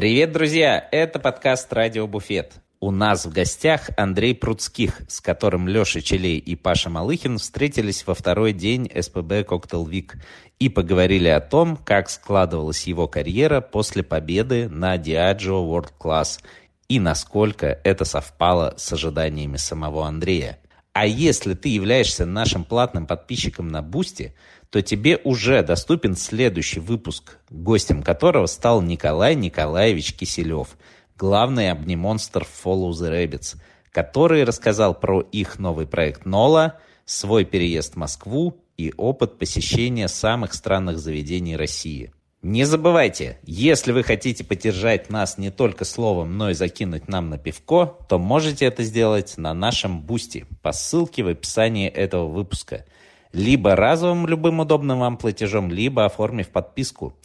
Привет, друзья! Это подкаст «Радио Буфет». У нас в гостях Андрей Пруцких, с которым Леша Челей и Паша Малыхин встретились во второй день СПБ «Cocktail Week» и поговорили о том, как складывалась его карьера после победы на Diageo World Class и насколько это совпало с ожиданиями самого Андрея. А если ты являешься нашим платным подписчиком на Boosty, то тебе уже доступен следующий выпуск, гостем которого стал Николай Николаевич Киселев, главный обнимонстр Follow the Rabbits, который рассказал про их новый проект Нола, свой переезд в Москву и опыт посещения самых странных заведений России – не забывайте, если вы хотите поддержать нас не только словом, но и закинуть нам на пивко, то можете это сделать на нашем бусте по ссылке в описании этого выпуска. Либо разовым любым удобным вам платежом, либо оформив подписку.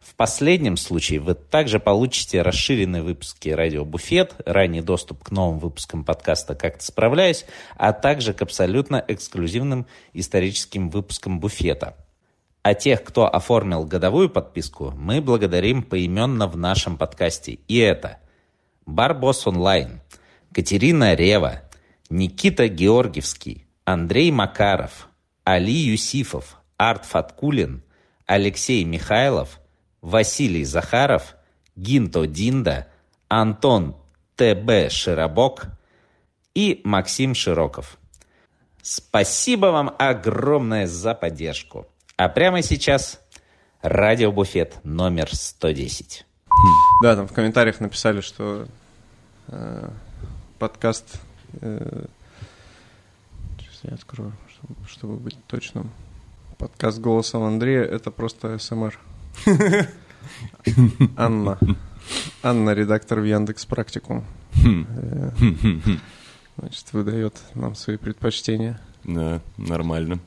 В последнем случае вы также получите расширенные выпуски «Радио Буфет», ранний доступ к новым выпускам подкаста «Как-то справляюсь», а также к абсолютно эксклюзивным историческим выпускам «Буфета». А тех, кто оформил годовую подписку, мы благодарим поименно в нашем подкасте. И это Барбос Онлайн, Катерина Рева, Никита Георгиевский, Андрей Макаров, Али Юсифов, Арт Фаткулин, Алексей Михайлов, Василий Захаров, Гинто Динда, Антон Т.Б. Широбок и Максим Широков. Спасибо вам огромное за поддержку. А прямо сейчас радиобуфет номер 110. Да, там в комментариях написали, что э, подкаст... Э, сейчас я открою, чтобы, быть точным. Подкаст голосом Андрея — это просто СМР. Анна. Анна, редактор в Яндекс Практикум. Э, значит, выдает нам свои предпочтения. Да, нормально.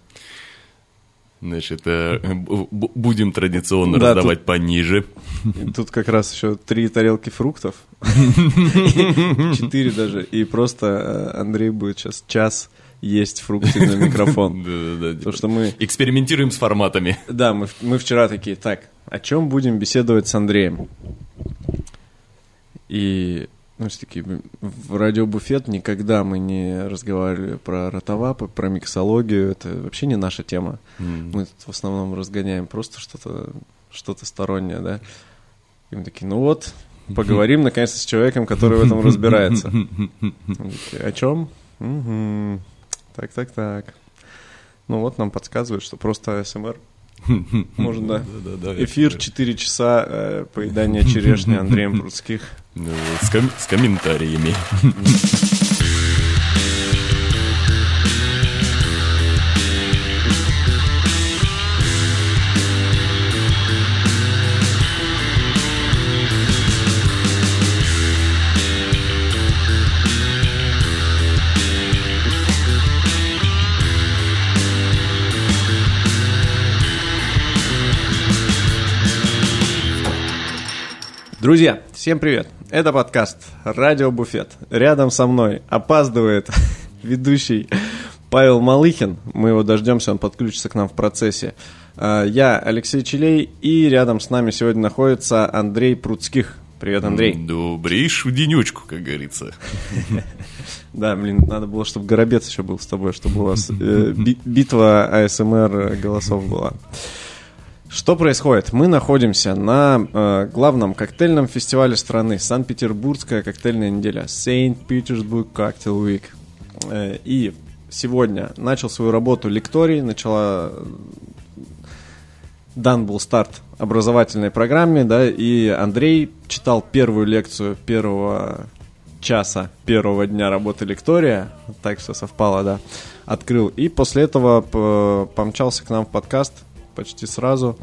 Значит, э, будем традиционно да, раздавать тут, пониже. Тут как раз еще три тарелки фруктов. Четыре даже. И просто э, Андрей будет сейчас час есть фрукты на микрофон. Да, да. что мы... Экспериментируем с форматами. Да, мы, вчера такие, так, о чем будем беседовать с Андреем? И ну, все-таки в радиобуфет никогда мы не разговаривали про ротовапы, про миксологию. Это вообще не наша тема. Mm. Мы тут в основном разгоняем просто что-то что стороннее, да. И мы такие, ну вот, поговорим наконец с человеком, который в этом разбирается. О чем? Угу. Так, так, так. Ну вот нам подсказывают, что просто СМР можно. Эфир 4 часа э, поедания черешни Андреем Прудских. С, ком- с комментариями. Друзья, всем привет! Это подкаст «Радио Буфет». Рядом со мной опаздывает ведущий Павел Малыхин. Мы его дождемся, он подключится к нам в процессе. А, я Алексей Челей, и рядом с нами сегодня находится Андрей Пруцких. Привет, Андрей. Добрейшую денечку, как говорится. Да, блин, надо было, чтобы Горобец еще был с тобой, чтобы у вас э, битва АСМР голосов была. Что происходит? Мы находимся на э, главном коктейльном фестивале страны. Санкт-Петербургская коктейльная неделя. Saint Petersburg Cocktail Week. Э, и сегодня начал свою работу лекторий, начала дан был старт образовательной программе, да, и Андрей читал первую лекцию первого часа первого дня работы лектория, так все совпало, да, открыл, и после этого помчался к нам в подкаст почти сразу,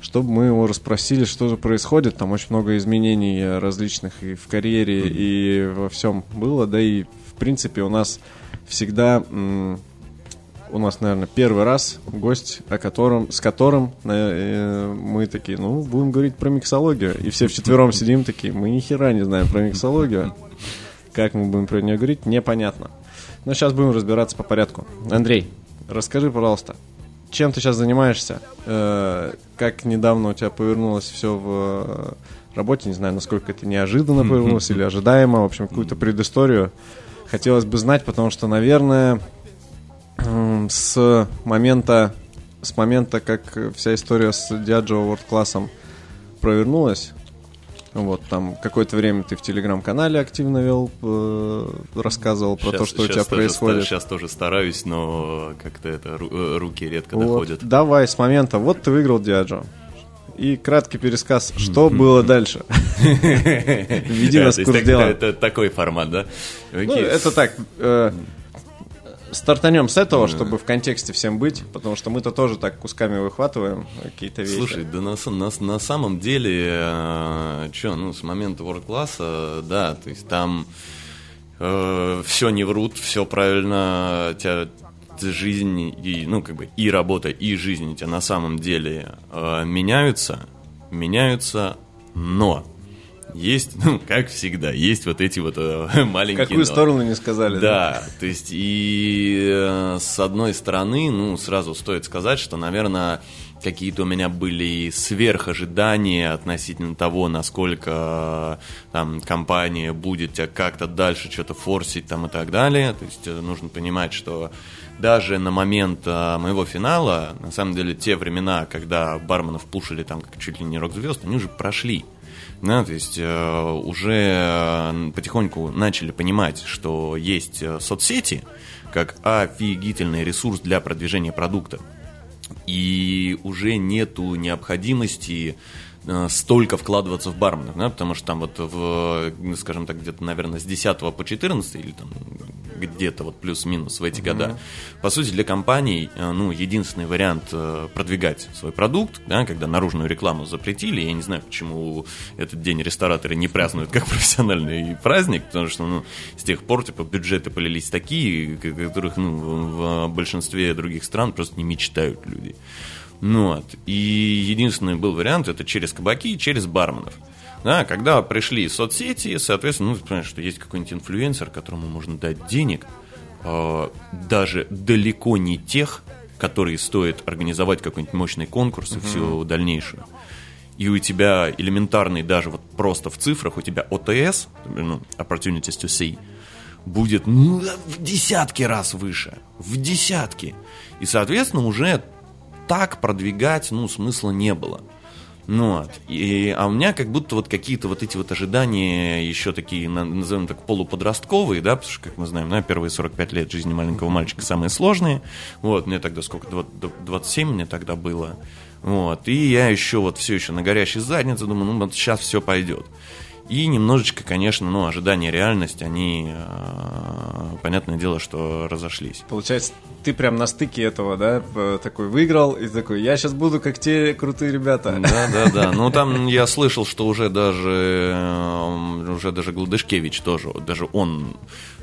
чтобы мы его расспросили, что же происходит. Там очень много изменений различных и в карьере, и во всем было. Да и, в принципе, у нас всегда... У нас, наверное, первый раз гость, о котором, с которым э, мы такие, ну, будем говорить про миксологию. И все вчетвером сидим такие, мы ни хера не знаем про миксологию. Как мы будем про нее говорить, непонятно. Но сейчас будем разбираться по порядку. Андрей, расскажи, пожалуйста, чем ты сейчас занимаешься? Э, как недавно у тебя повернулось все в работе. Не знаю, насколько это неожиданно повернулось или ожидаемо. В общем, какую-то предысторию хотелось бы знать, потому что, наверное, с момента, с момента, как вся история с Diageo World классом провернулась, вот, там какое-то время ты в телеграм-канале активно вел, э, рассказывал про сейчас, то, что у тебя тоже, происходит. Сейчас тоже стараюсь, но как-то это э, руки редко вот, доходят. Давай с момента, вот ты выиграл Диаджо. И краткий пересказ, что было дальше. Введи нас в курс дела. Это такой формат, да? Ну, это так, э, стартанем с этого, чтобы в контексте всем быть, потому что мы-то тоже так кусками выхватываем какие-то вещи. Слушай, да на, на, на самом деле, э, что, ну, с момента World класса, да, то есть там э, все не врут, все правильно, тебя жизнь и, ну, как бы, и работа, и жизнь у тебя на самом деле э, меняются, меняются, но есть, ну, как всегда, есть вот эти вот э, маленькие... Какую но. сторону не сказали. Да, да, то есть и э, с одной стороны, ну, сразу стоит сказать, что, наверное, какие-то у меня были сверхожидания относительно того, насколько там компания будет тебя как-то дальше что-то форсить там и так далее. То есть э, нужно понимать, что даже на момент а, моего финала, на самом деле, те времена, когда барменов пушили там как чуть ли не рок-звезд, они уже прошли. Да, то есть э, уже э, потихоньку начали понимать, что есть э, соцсети как офигительный ресурс для продвижения продукта. И уже нету необходимости Э, столько вкладываться в барменов, да, потому что там вот в, скажем так, где-то, наверное, с 10 по 14 или там где-то вот плюс-минус в эти mm-hmm. года, по сути, для компаний, э, ну, единственный вариант э, продвигать свой продукт, да, когда наружную рекламу запретили, я не знаю, почему этот день рестораторы не празднуют как профессиональный праздник, потому что, ну, с тех пор, типа, бюджеты полились такие, которых, ну, в большинстве других стран просто не мечтают люди. Ну, вот. И единственный был вариант это через кабаки и через барменов. Да, когда пришли соцсети, соответственно, ну, понимаешь, что есть какой-нибудь инфлюенсер, которому можно дать денег, э, даже далеко не тех, которые стоит организовать какой-нибудь мощный конкурс и всю дальнейшую. И у тебя элементарный, даже вот просто в цифрах, у тебя ОТС, ну, Opportunities to See, будет ну, в десятки раз выше. В десятки. И, соответственно, уже так продвигать, ну, смысла не было. Ну, вот. И, а у меня как будто вот какие-то вот эти вот ожидания еще такие, назовем так, полуподростковые, да, потому что, как мы знаем, да, первые 45 лет жизни маленького мальчика самые сложные. Вот, мне тогда сколько, 27 мне тогда было. Вот, и я еще вот все еще на горящей заднице думаю, ну, вот сейчас все пойдет. И немножечко, конечно, ну, ожидания реальность, они, э, понятное дело, что разошлись. Получается, ты прям на стыке этого, да, такой выиграл и такой, я сейчас буду как те крутые ребята. Да, да, да. Ну, там я слышал, что уже даже, э, уже даже Гладышкевич тоже, даже он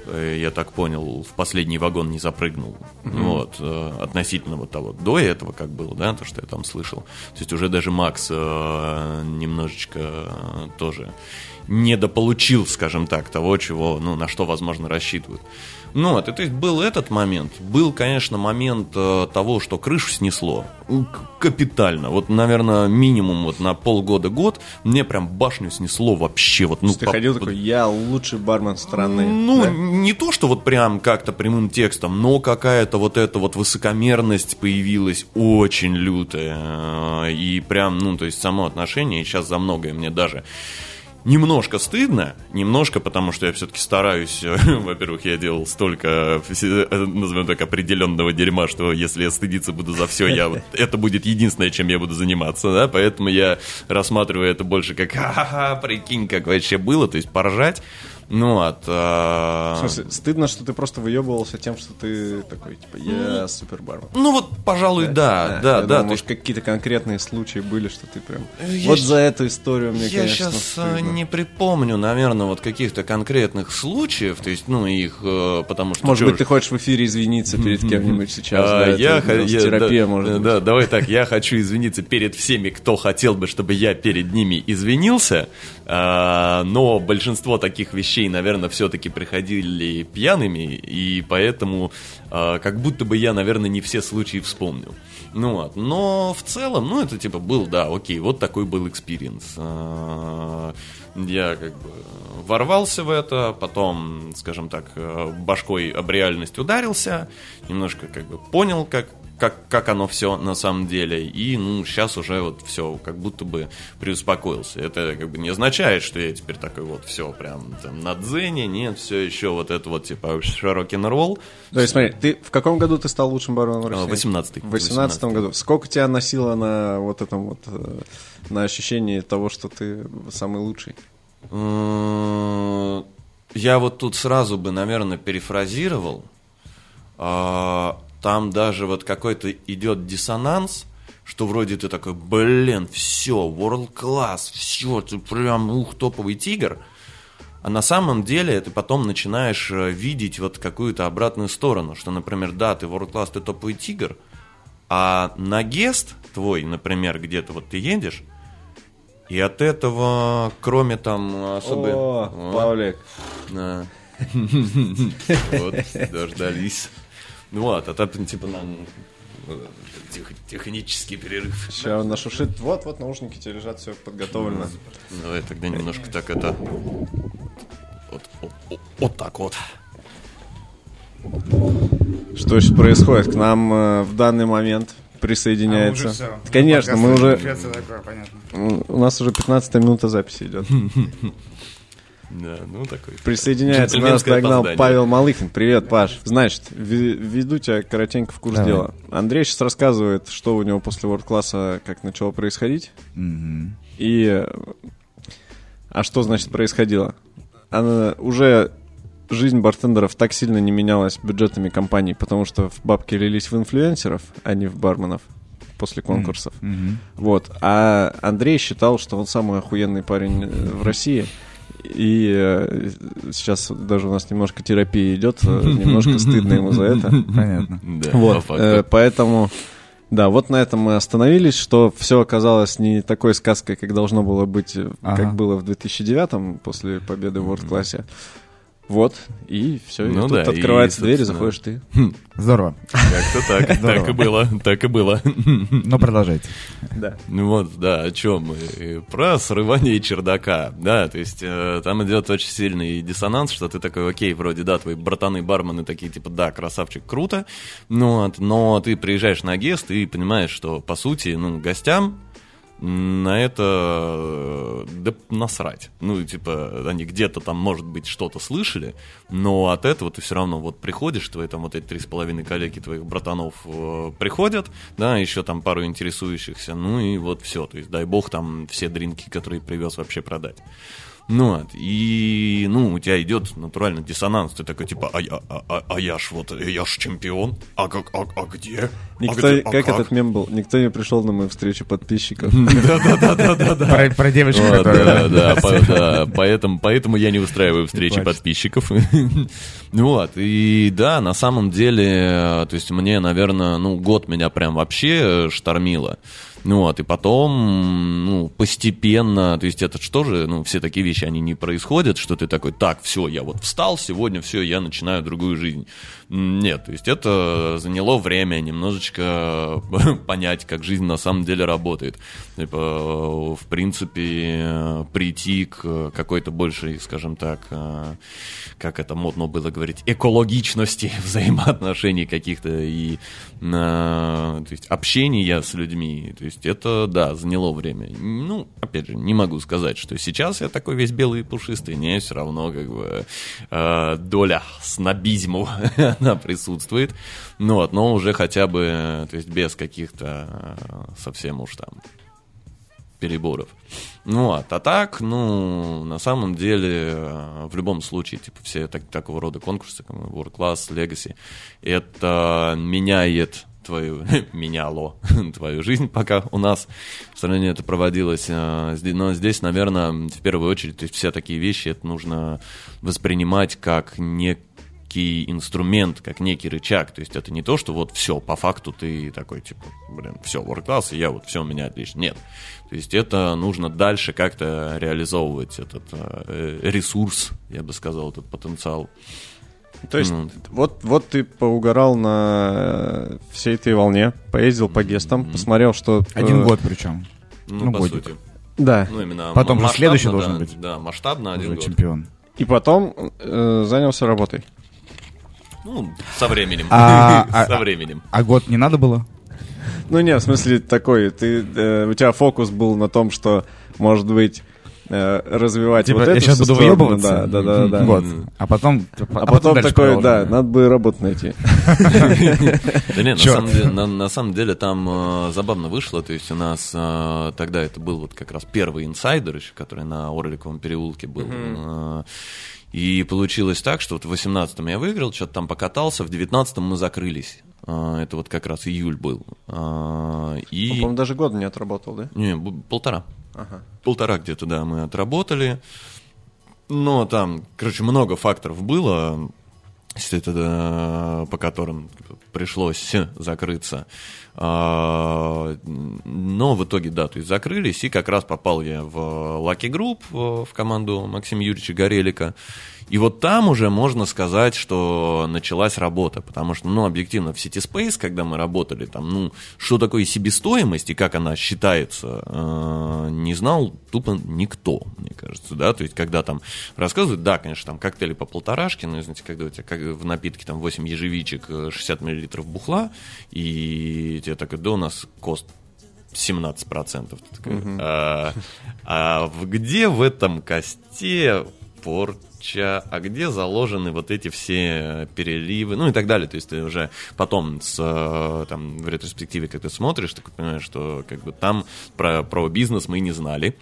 э, я так понял, в последний вагон не запрыгнул. Mm-hmm. Вот, относительно вот того. До этого как было, да, то, что я там слышал. То есть уже даже Макс немножечко тоже недополучил, скажем так, того, чего, ну, на что, возможно, рассчитывают. Ну, вот, и, то есть был этот момент. Был, конечно, момент э, того, что крышу снесло. Капитально. Вот, наверное, минимум вот на полгода-год мне прям башню снесло вообще. Вот, ну, ты по, ходил такой, я лучший бармен страны. Ну, да? не то, что вот прям как-то прямым текстом, но какая-то вот эта вот высокомерность появилась очень лютая. И прям, ну, то есть само отношение, и сейчас за многое мне даже Немножко стыдно, немножко, потому что я все-таки стараюсь, во-первых, я делал столько, назовем так, определенного дерьма, что если я стыдиться буду за все, я, это будет единственное, чем я буду заниматься, да, поэтому я рассматриваю это больше как, ха-ха, прикинь, как вообще было, то есть поржать, ну, от... А... В смысле, стыдно, что ты просто выебывался тем, что ты такой, типа, я супер бармен. Ну, вот, пожалуй, да, да, да. да, думаю, может, какие-то конкретные случаи были, что ты прям... Я вот за эту историю мне, я конечно, Я сейчас а, стыдно. не припомню, наверное, вот каких-то конкретных случаев, то есть, ну, их, э, потому что... Может быть, ты хочешь в эфире извиниться перед кем-нибудь сейчас, а, да, я, это, я, терапия, да, может быть. Да, давай так, я хочу извиниться перед всеми, кто хотел бы, чтобы я перед ними извинился, а, но большинство таких вещей вещей, наверное, все-таки приходили пьяными, и поэтому э, как будто бы я, наверное, не все случаи вспомнил. Ну вот, но в целом, ну это типа был, да, окей, вот такой был experience. А, я как бы ворвался в это, потом, скажем так, э, башкой об реальность ударился, немножко как бы понял, как как, как оно все на самом деле. И, ну, сейчас уже вот все как будто бы приуспокоился. Это как бы не означает, что я теперь такой вот все прям там на дзене. Нет, все еще вот это вот типа широкий ролл. То есть, смотри, ты в каком году ты стал лучшим бароном в России? 18 В 18 году. Сколько тебя носило на вот этом вот, э, на ощущении того, что ты самый лучший? Я вот тут сразу бы, наверное, перефразировал. Там даже вот какой-то идет диссонанс, что вроде ты такой, блин, все, world class, все, ты прям, ух, топовый тигр. А на самом деле ты потом начинаешь э, видеть вот какую-то обратную сторону, что, например, да, ты world class, ты топовый тигр, а на гест твой, например, где-то вот ты едешь, и от этого, кроме там особо... О, Павлик. Да. Вот, дождались. Ну вот, а там типа нам э, тех, технический перерыв. Сейчас нашушит. Вот, вот наушники тебе лежат, все подготовлено. Давай тогда немножко так это... Вот, вот, вот так вот. Что сейчас происходит? К нам э, в данный момент присоединяется. А, уже всё. Конечно, мы уже... Такое, понятно. У нас уже 15 минута записи идет. Да, ну такой. Присоединяется нас догнал опоздание. Павел Малыхин. Привет, Паш. Значит, веду тебя коротенько в курс Давай. дела. Андрей сейчас рассказывает, что у него после ворд-класса, как начало происходить. Мгм. И... А что значит происходило? Она уже жизнь бартендеров так сильно не менялась бюджетами компаний, потому что в бабки лились в инфлюенсеров, а не в барменов после конкурсов. Мгм. Вот. А Андрей считал, что он самый охуенный парень э, в России. И э, сейчас даже у нас немножко терапия идет, э, немножко стыдно ему за это. Понятно. Да, Вот, э, поэтому, да, вот на этом мы остановились, что все оказалось не такой сказкой, как должно было быть, э, Ага. как было в 2009 после победы в World классе. Вот, и все, Ну и тут да, и, открывается дверь, и заходишь ты. Здорово. Как-то так, так и было, так и было. Ну, продолжайте. Да. Ну вот, да, о чем мы? Про срывание чердака, да, то есть э, там идет очень сильный диссонанс, что ты такой, окей, вроде, да, твои братаны-бармены такие, типа, да, красавчик, круто, ну, вот, но ты приезжаешь на гест и понимаешь, что, по сути, ну, гостям на это э, да насрать. Ну, типа, они где-то там, может быть, что-то слышали, но от этого ты все равно вот приходишь, твои там вот эти три с половиной коллеги твоих братанов э, приходят, да, еще там пару интересующихся, ну и вот все. То есть, дай бог, там все дринки, которые привез, вообще продать. Ну вот, и, ну, у тебя идет натурально диссонанс, ты такой, типа, а я, а, а- а я ж вот, я ж чемпион, а как, а, а где? А Никто, где? А как, этот мем был? Никто не пришел на мою встречу подписчиков. Про, про девочку, которая... да, да, по- да, поэтому, поэтому я не устраиваю встречи подписчиков. Вот, и да, на самом деле, э, то есть мне, наверное, ну, год меня прям вообще э, штормило. Ну вот, и потом, ну, постепенно, то есть это что же, ну, все такие вещи, они не происходят, что ты такой, так, все, я вот встал, сегодня все, я начинаю другую жизнь. Нет, то есть это заняло время немножечко понять, как жизнь на самом деле работает. Типа, в принципе, прийти к какой-то большей, скажем так, э, как это модно было говорить, экологичности взаимоотношений каких-то и э, то есть общения с людьми. То есть это, да, заняло время. Ну, опять же, не могу сказать, что сейчас я такой весь белый и пушистый. Не, все равно как бы э, доля снобизму она присутствует. Ну вот, но уже хотя бы, э, то есть без каких-то э, совсем уж там переборов. Ну, вот, а так, ну, на самом деле, э, в любом случае, типа, все так- такого рода конкурсы, как World Class, Legacy, это меняет твою, меняло твою жизнь, пока у нас в стране это проводилось. Но здесь, наверное, в первую очередь, то есть все такие вещи, это нужно воспринимать как некий некий инструмент, как некий рычаг. То есть это не то, что вот все, по факту ты такой, типа, блин, все, world class, и я вот, все у меня отлично. Нет. То есть это нужно дальше как-то реализовывать этот э, ресурс, я бы сказал, этот потенциал. То есть, Ну, вот, вот ты поугарал на всей этой волне, поездил по гестам, посмотрел, что... э, Один год причем. Ну, Ну, по годик. сути. Да. Ну, именно Потом же следующий да, должен быть. Да, масштабно один Уже год. чемпион. И потом э, занялся работой. Ну, со временем. А- а- Со временем. А год не надо было? Ну, не, в смысле такой, ты, э, у тебя фокус был на том, что, может быть, развивать Типа, вот я эту сейчас буду сторону, выебываться? Да, да, да, да. Год. А потом... А, потом дальше такой, да, надо бы работу найти. Да нет, на самом, деле, там э, забавно вышло, то есть у нас э, тогда это был вот как раз первый инсайдер еще, который на Орликовом переулке был. Э, и получилось так, что вот в 18-м я выиграл, что-то там покатался, в 19-м мы закрылись. Э, это вот как раз июль был. Э, и... Он, по-моему, даже года не отработал, да? Не, полтора. Ага. Полтора где-то, да, мы отработали. Но там, короче, много факторов было, по которым пришлось закрыться. А, Но в итоге, да, то есть закрылись, и как раз попал я в Lucky Group, э, в команду Максима Юрьевича Горелика. И вот там уже можно сказать, что началась работа, потому что, ну, объективно, в City Space, когда мы работали, там, ну, что такое себестоимость и как она считается, э, не знал тупо никто, мне кажется, да, то есть, когда там рассказывают, да, конечно, там коктейли по полторашке, но, знаете, когда у тебя как в напитке там 8 ежевичек, э, 60 миллилитров бухла, и тебе так, да, у нас кост 17%. Ты такой, а, а где в этом косте порча, а где заложены вот эти все переливы, ну и так далее. То есть ты уже потом с, э, там, в ретроспективе, как ты смотришь, ты понимаешь, что как бы там про, про бизнес мы не знали.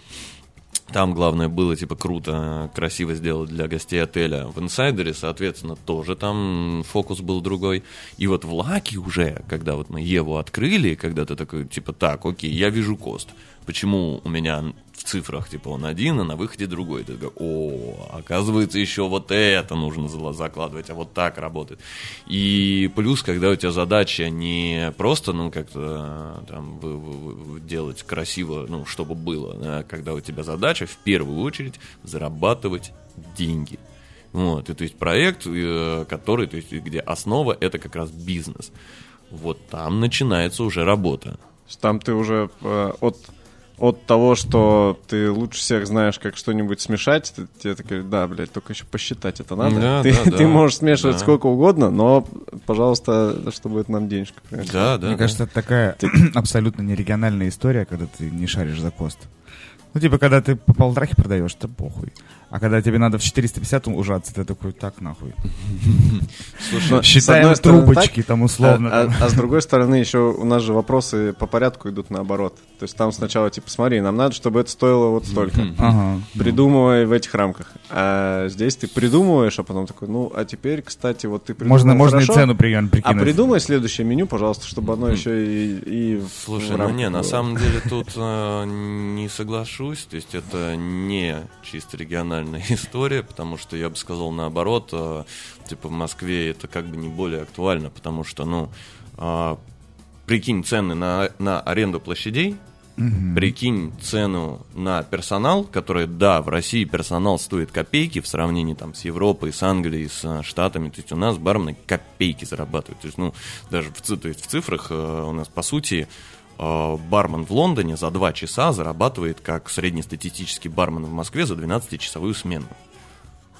Там главное было, типа, круто, красиво сделать для гостей отеля. В инсайдере, соответственно, тоже там фокус был другой. И вот в Лаке уже, когда вот мы Еву открыли, когда ты такой, типа, так, окей, я вижу кост. Почему у меня в цифрах, типа, он один, а на выходе другой? Ты такой, о, оказывается, еще вот это нужно закладывать, а вот так работает. И плюс, когда у тебя задача не просто, ну, как-то э, там вы- вы- вы- делать красиво, ну, чтобы было, а когда у тебя задача в первую очередь зарабатывать деньги. Вот, и то есть проект, э, который, то есть где основа это как раз бизнес. Вот там начинается уже работа. Там ты уже э, от, от того, что ты лучше всех знаешь, как что-нибудь смешать, ты, тебе такой, да, блядь, только еще посчитать это надо. Да, ты, да, ты можешь смешивать Да. сколько угодно, но, пожалуйста, чтобы это нам денежка принесло. Да, да. Мне да. кажется, это такая абсолютно нерегиональная история, когда ты не шаришь за кост. Ну, типа, когда ты по полторахе продаешь, то похуй. А когда тебе надо в 450 ужаться, ты такой, так нахуй. Слушай, с Считаем трубочки там условно. А, там. а- а с другой стороны, еще у нас же вопросы по порядку идут наоборот. То есть там сначала, типа, смотри, нам надо, чтобы это стоило вот столько. Придумывай в этих рамках. А здесь ты придумываешь, а потом такой, ну, а теперь, кстати, вот ты придумал Можно, можно и цену при- А прикинуть. придумай следующее меню, пожалуйста, чтобы оно еще и, Слушай, ну не, на самом деле тут не соглашусь. То есть это не чисто региональная история, потому что я бы сказал наоборот, э, типа в Москве это как бы не более актуально, потому что, ну, э, прикинь цены на, на аренду площадей, Прикинь цену на персонал, который, да, в России персонал стоит копейки в сравнении там, с Европой, с Англией, с э, Штатами. То есть у нас бармены копейки зарабатывают. То есть, ну, даже в, то есть в цифрах э, у нас, по сути, бармен в Лондоне за 2 часа зарабатывает, как среднестатистический бармен в Москве за 12-часовую смену.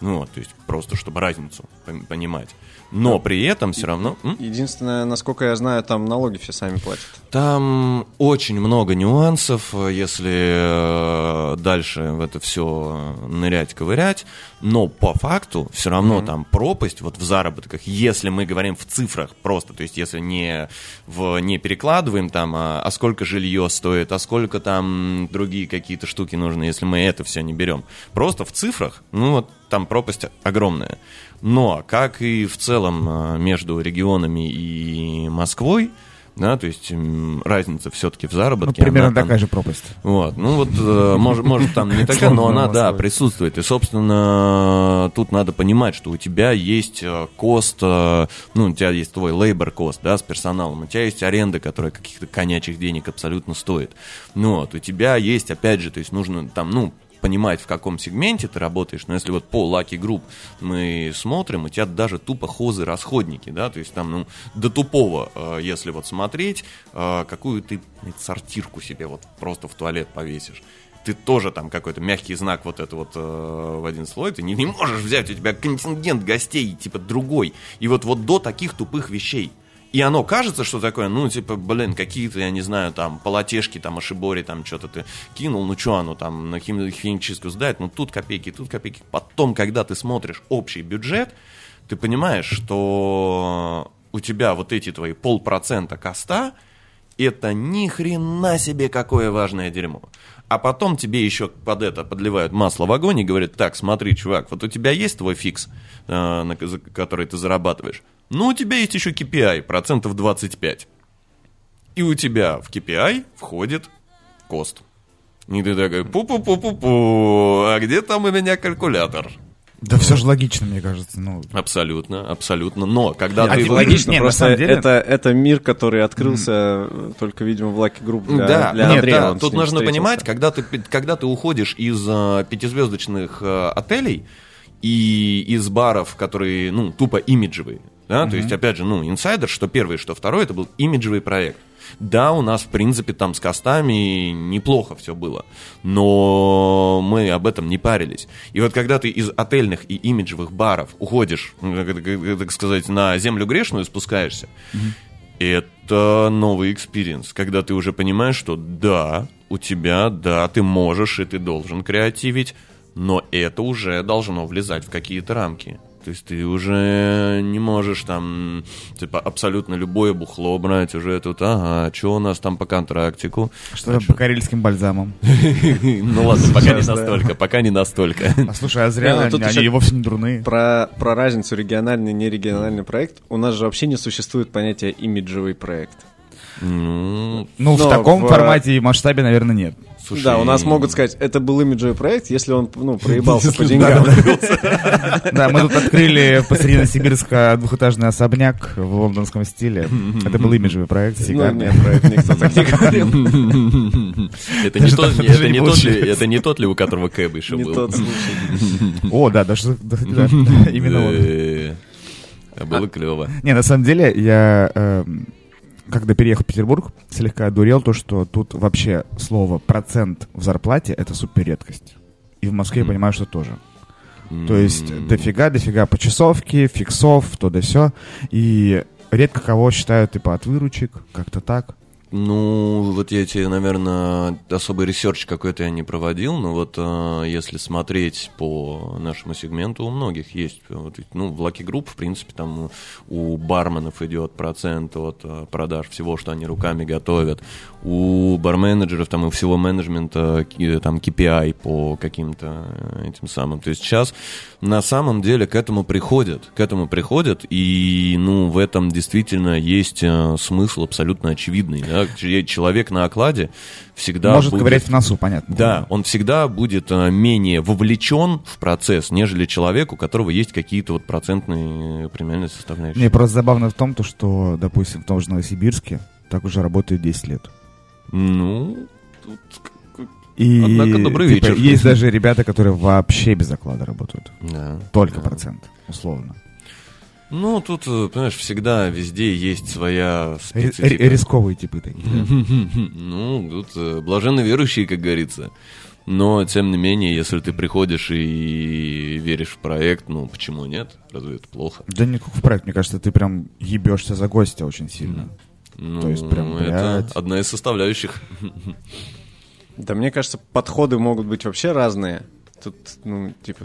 Ну, то есть просто чтобы разницу пон- понимать. Но при этом все равно... М? Единственное, насколько я знаю, там налоги все сами платят. Там очень много нюансов, если э, дальше в это все нырять, ковырять. Но по факту все равно там пропасть вот в заработках, если мы говорим в цифрах просто, то есть если не, в, не перекладываем там, а, а сколько жилье стоит, а сколько там другие какие-то штуки нужны, если мы это все не берем. Просто в цифрах, ну вот там пропасть огромная. Но, как и в целом э, между регионами и Москвой, да, то есть разница все-таки в Ну, заработке. примерно она там- такая же пропасть. вот, ну вот, э, может, может там не такая, но она, да, присутствует. И, собственно, тут надо понимать, что у тебя есть э, кост, ну, у тебя есть твой labor кост, да, с персоналом, у тебя есть аренда, которая каких-то конячьих денег абсолютно стоит. Ну вот, у тебя есть, опять же, то есть нужно там, ну, понимать, в каком сегменте ты работаешь, но если вот по Lucky Group мы смотрим, у тебя даже тупо хозы расходники, да, то есть там, ну, до тупого, э, если вот смотреть, э, какую ты сортирку себе вот просто в туалет повесишь. Ты тоже там какой-то мягкий знак вот это вот э, в один слой, ты не, не можешь взять, у тебя контингент гостей типа другой. И вот, вот до таких тупых вещей. И оно кажется, что такое, ну, типа, блин, какие-то, я не знаю, там, полотешки, там, ошибори, там, что-то ты кинул, ну, что оно там на хим- химическую сдает, ну, тут копейки, тут копейки. Потом, когда ты смотришь общий бюджет, ты понимаешь, что у тебя вот эти твои полпроцента коста, это ни хрена себе какое важное дерьмо. А потом тебе еще под это подливают масло в огонь и говорят, так, смотри, чувак, вот у тебя есть твой фикс, э, на который ты зарабатываешь, ну, у тебя есть еще KPI, процентов 25. И у тебя в KPI входит кост. И ты такой, пу-пу-пу-пу-пу, а где там у меня калькулятор? Да все же логично, мне кажется. Ну, Абсолютно, абсолютно. Но когда А ты... типа, Логично, Не, на просто самом деле- это, это мир, который открылся э, только, видимо, в Lucky Group для, да, для нет, Андрея. да, тут нужно встретился. понимать, когда ты, когда ты уходишь из э, пятизвездочных э, отелей и из баров, которые, ну, тупо имиджевые, да, то есть, опять же, ну, инсайдер, что первый, что второй, это был имиджевый проект. Да, у нас, в принципе, там с костами неплохо все было, но мы об этом не парились. И вот когда ты из отельных и имиджевых баров уходишь, ну, так сказать, на землю грешную спускаешься, это новый experience, когда ты уже понимаешь, что да, у тебя, да, ты можешь и ты должен креативить, но это уже должно влезать в какие-то рамки. То есть ты уже не можешь там, типа, абсолютно любое бухло брать, уже тут, ага, что у нас там по контрактику? что там по карельским бальзамам. Ну ладно, пока не настолько, пока не настолько. А слушай, а зря ну они, вовсе не дурные. Про, про разницу региональный и нерегиональный проект. У нас же вообще не существует понятия имиджевый проект. Ну, Ну, в таком в- формате и масштабе, наверное, нет. Слушай, Да, у нас могут сказать, это был имиджевый проект, если он ну, проебался по деньгам. Да, мы тут открыли посреди Новосибирска двухэтажный особняк в лондонском стиле. Это был имиджевый проект. Ну, сигарный. нет, про это никто так не говорил. Это не тот, не не тот ли, получилось. это не тот ли, у которого Кэб еще Не был? тот случай. О, да, даже да, да, именно он. Э, Было клево. Не, на самом деле, я, эм, когда переехал в Петербург, слегка одурел то, что тут вообще слово «процент» в зарплате — это супер редкость. И в Москве я понимаю, что тоже. То есть дофига, дофига почасовки, фиксов, то да все. И редко кого считают типа от выручек, как-то так. Ну, вот я тебе, наверное, особый research какой-то я не проводил, но вот э, если смотреть по нашему сегменту, у многих есть. Вот, ведь, ну, в Lucky Group, в принципе, там у барменов идет процент от э, продаж всего, что они руками готовят. У барменеджеров, там, и всего менеджмента, ки- там, KPI по каким-то э, этим самым. То есть сейчас на самом деле к этому приходят, к этому приходят, и, ну, в этом действительно есть э, смысл абсолютно очевидный, да, Че- человек на окладе всегда Может будет- ковырять в носу, понятно. да, он всегда будет э, менее вовлечен в процесс, нежели человек, у которого есть какие-то вот процентные премиальные составляющие. Мне просто забавно в том, то, что, допустим, в том же Новосибирске так уже работает 10 лет. Ну, тут И Однако, добрый типа, вечер. есть даже ребята, которые вообще без оклада работают. да. Только Да. процент, условно. Ну, тут, э, понимаешь, всегда везде есть своя специфика. рисковые типы такие. Ну, тут э, блаженно верующие, как говорится. Но, тем не менее, если ты приходишь и веришь в проект, ну, почему нет? Разве это плохо? Да никакого в проект, мне кажется, ты прям ебешься за гостя очень сильно. Ну, То есть прям, это блядь. одна из составляющих. Да мне кажется, подходы могут быть вообще разные. Тут, ну, типа,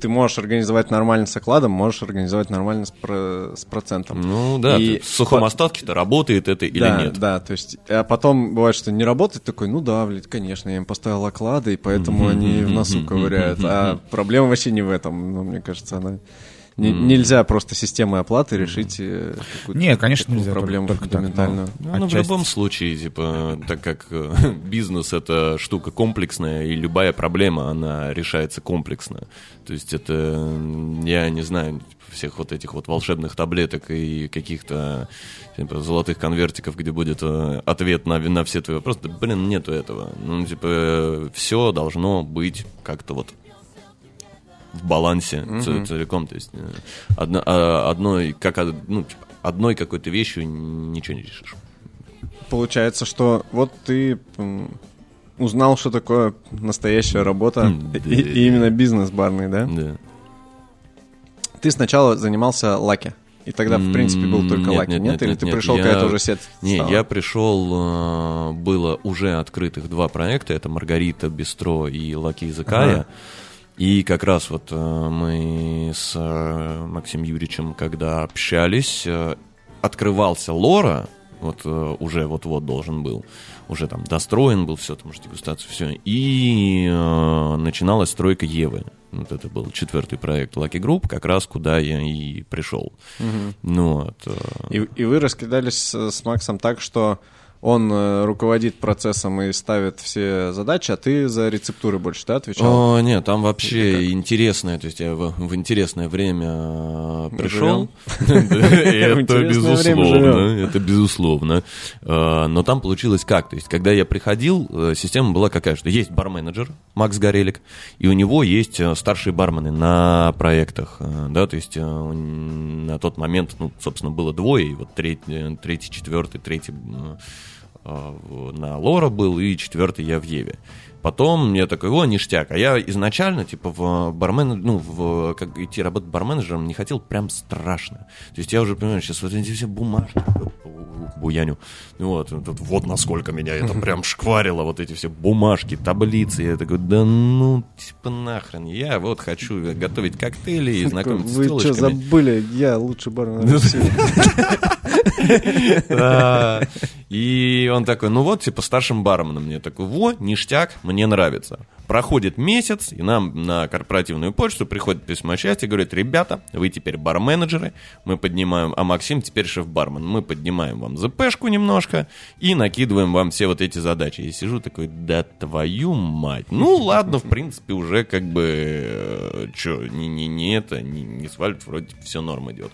ты можешь организовать нормально с окладом, можешь организовать нормально с, про- с процентом. Ну, да, И в сухом по- остатке-то работает это или да, нет? Да, то есть, а потом бывает, что не работает, такой, ну да, блядь, конечно, я им поставил оклады, и поэтому они в носу ковыряют. А проблема вообще не в этом, ну, мне кажется, она Не- Нельзя просто системой оплаты решить э, какую-то Не, конечно, нельзя, проблему только- только так, фундаментальную. Ну, ну, в Отчасти. любом случае, типа, так как э, бизнес это штука комплексная, и любая проблема, она решается комплексно. То есть это, я не знаю, всех вот этих вот волшебных таблеток и каких-то типа, золотых конвертиков, где будет э, ответ на, на все твои вопросы. Да, блин, нету этого. Ну, типа, все должно быть как-то вот в балансе ц- целиком. То есть э, одно- а, одной, как, ну, типа, одной какой-то вещью ничего не решишь. Получается, что вот ты узнал, что такое настоящая работа, М, и, и именно бизнес барный, да? Да. Ты сначала занимался Lucky. И тогда, в принципе, был только нет, Lucky, нет, нет? нет, Или нет, ты нет, пришел, я- когда уже сеть Не, стала? я пришел, э, было уже открытых два проекта, это Маргарита Бистро и Lucky Izakaya. Ага. И как раз вот э, мы с э, Максимом Юрьевичем, когда общались, э, открывался Лора, вот уже вот-вот должен был, уже там достроен был, все, там уже дегустация, все. И э, начиналась стройка Евы. Вот это был четвертый проект Lucky Group, как раз куда я и пришел. Ну вот. И, и вы раскидались с, с Максом так, что он э, руководит процессом и ставит все задачи, а ты за рецептуры больше, да, отвечал? О, нет, там вообще интересное, то есть я в, в интересное время э, пришел. Это безусловно, это безусловно. Но там получилось как? То есть, когда я приходил, э, система была какая, что есть барменеджер Макс Горелик, и у него есть старшие бармены на проектах, да, то есть на тот момент, ну, собственно, было двое, и вот третий, четвертый, третий на Лора был, и четвертый я в Еве. Потом я такой, о, ништяк. А я изначально, типа, в бармен, ну, в, как идти работать барменеджером не хотел прям страшно. То есть я уже, понимаю, сейчас вот эти все бумажки, буяню. Вот, вот, вот насколько меня это прям шкварило, вот эти все бумажки, таблицы. Я такой, да ну, типа, нахрен. Я вот хочу готовить коктейли и знакомиться Вы с что, телочками. забыли? Я лучший бармен. И он такой, ну вот, типа, старшим барменом. Мне такой, во, ништяк, мне нравится. Проходит месяц, и нам на корпоративную почту приходит письмо счастья, говорит, ребята, вы теперь барменеджеры, мы поднимаем, а Максим теперь шеф-бармен, мы поднимаем вам ЗПшку немножко и накидываем вам все вот эти задачи. И сижу такой, да твою мать. Ну, ладно, в принципе, уже как бы, что, не, не, не это, не, не свалит, вроде все норм идет.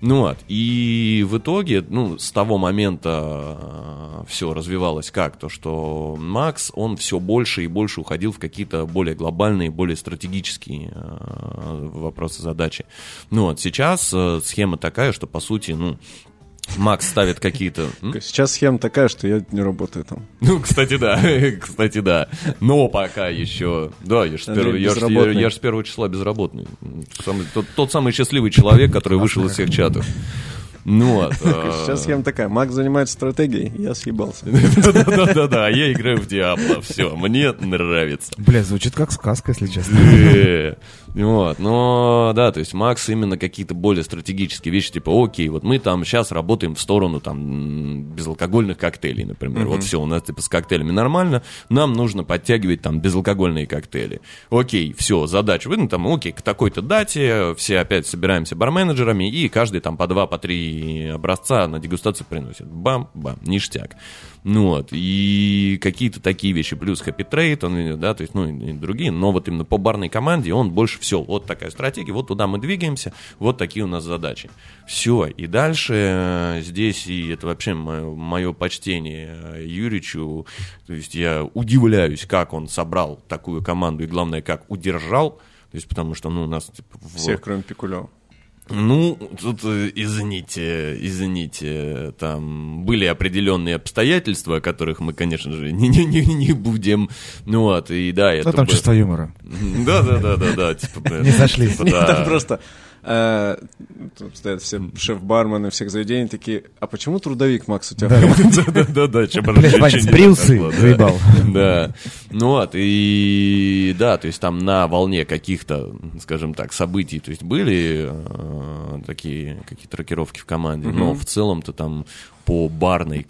Ну вот, и в итоге, ну, с того момента все развивалось как? То, что Макс, он все больше и больше уходил в какие-то более глобальные, более стратегические э, вопросы, задачи. Ну вот, сейчас э, схема такая, что, по сути, ну, Макс ставит какие-то... Сейчас схема такая, что я не работаю там. Ну, кстати, да, кстати, да. Но пока еще... Да, я же с, первого, я ж- я- я ж с первого числа безработный. Самый- тот, тот самый счастливый человек, который вышел из всех чатов. Ну вот. э, Сейчас схема такая. Макс занимается стратегией, я съебался. Да-да-да, а я играю в Диабло. Все, мне нравится. Бля, звучит как сказка, если честно. Вот, но да, то есть Макс именно какие-то более стратегические вещи, типа, окей, вот мы там сейчас работаем в сторону там безалкогольных коктейлей, например. Вот все, у нас типа с коктейлями нормально, нам нужно подтягивать там безалкогольные коктейли. Окей, все, задача выдана, там, окей, к такой-то дате все опять собираемся барменеджерами, и каждый там по два, по три образца на дегустацию приносит. Бам-бам, ништяк. Ну вот, и какие-то такие вещи, плюс Happy Trade, он, да, то есть, ну, и другие, но вот именно по барной команде он больше все, вот такая стратегия, вот туда мы двигаемся, вот такие у нас задачи. Все, и дальше э, здесь, и это вообще мое, почтение э, Юричу, то есть я удивляюсь, как он собрал такую команду, и главное, как удержал, то есть, потому что, ну, у нас, типа, в- Всех, кроме Пикулева. Ну, тут, э, извините, извините, там были определенные обстоятельства, о которых мы, конечно же, не, не, не, не будем. Ну вот, и да, это... Что там бы- чувство юмора? Да, да, да, да, да. Типа, Не сошлись. типа, там просто э, тут стоят все шеф-бармены всех заведений такие, а почему трудовик, Макс, у тебя? в команде?» Да, да, да, чем сбрился, заебал. Да. Ну вот, и да, то есть там на волне каких-то, скажем так, событий, то есть были э, такие какие-то рокировки в команде, но в целом-то там по барной,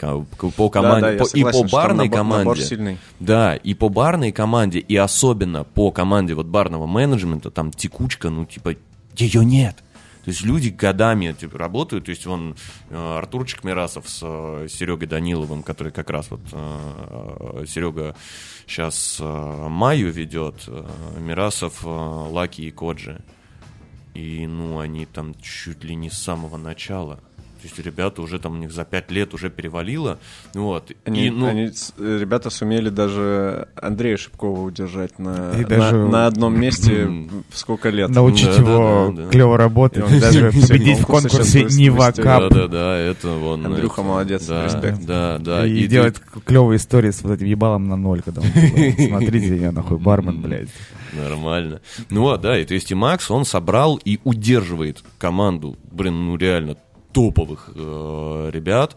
по команде, Да, да, я по- и согласен, по что там барной набор- набор команде, сильный. да, и по барной команде, и особенно по команде вот барного менеджмента, там текучка, ну типа ее нет. То есть люди годами типа, работают, то есть он э, Артурчик Мирасов с э, Серегой Даниловым, который как раз вот э, Серега сейчас Майю ведет, Мирасов, Лаки и Коджи. И, ну, они там чуть ли не с самого начала. То есть ребята уже там у них за пять лет уже перевалило. Вот. Они, и, ну, они ребята сумели даже Андрея Шипкова удержать на, И на, даже- на одном месте в сколько лет. Научить Да, его да, да, да. клево работать, И он даже победить в конкурсе Нива выступит. Кап. Да, да, да, это вон. Андрюха это- молодец, да, респект. Да, да. и, ты- делать клевые истории с вот этим ебалом на ноль, когда он смотрите, я нахуй бармен, блядь. Нормально. Ну вот, да, и то есть и Макс, он собрал и удерживает команду, блин, ну реально топовых э, ребят.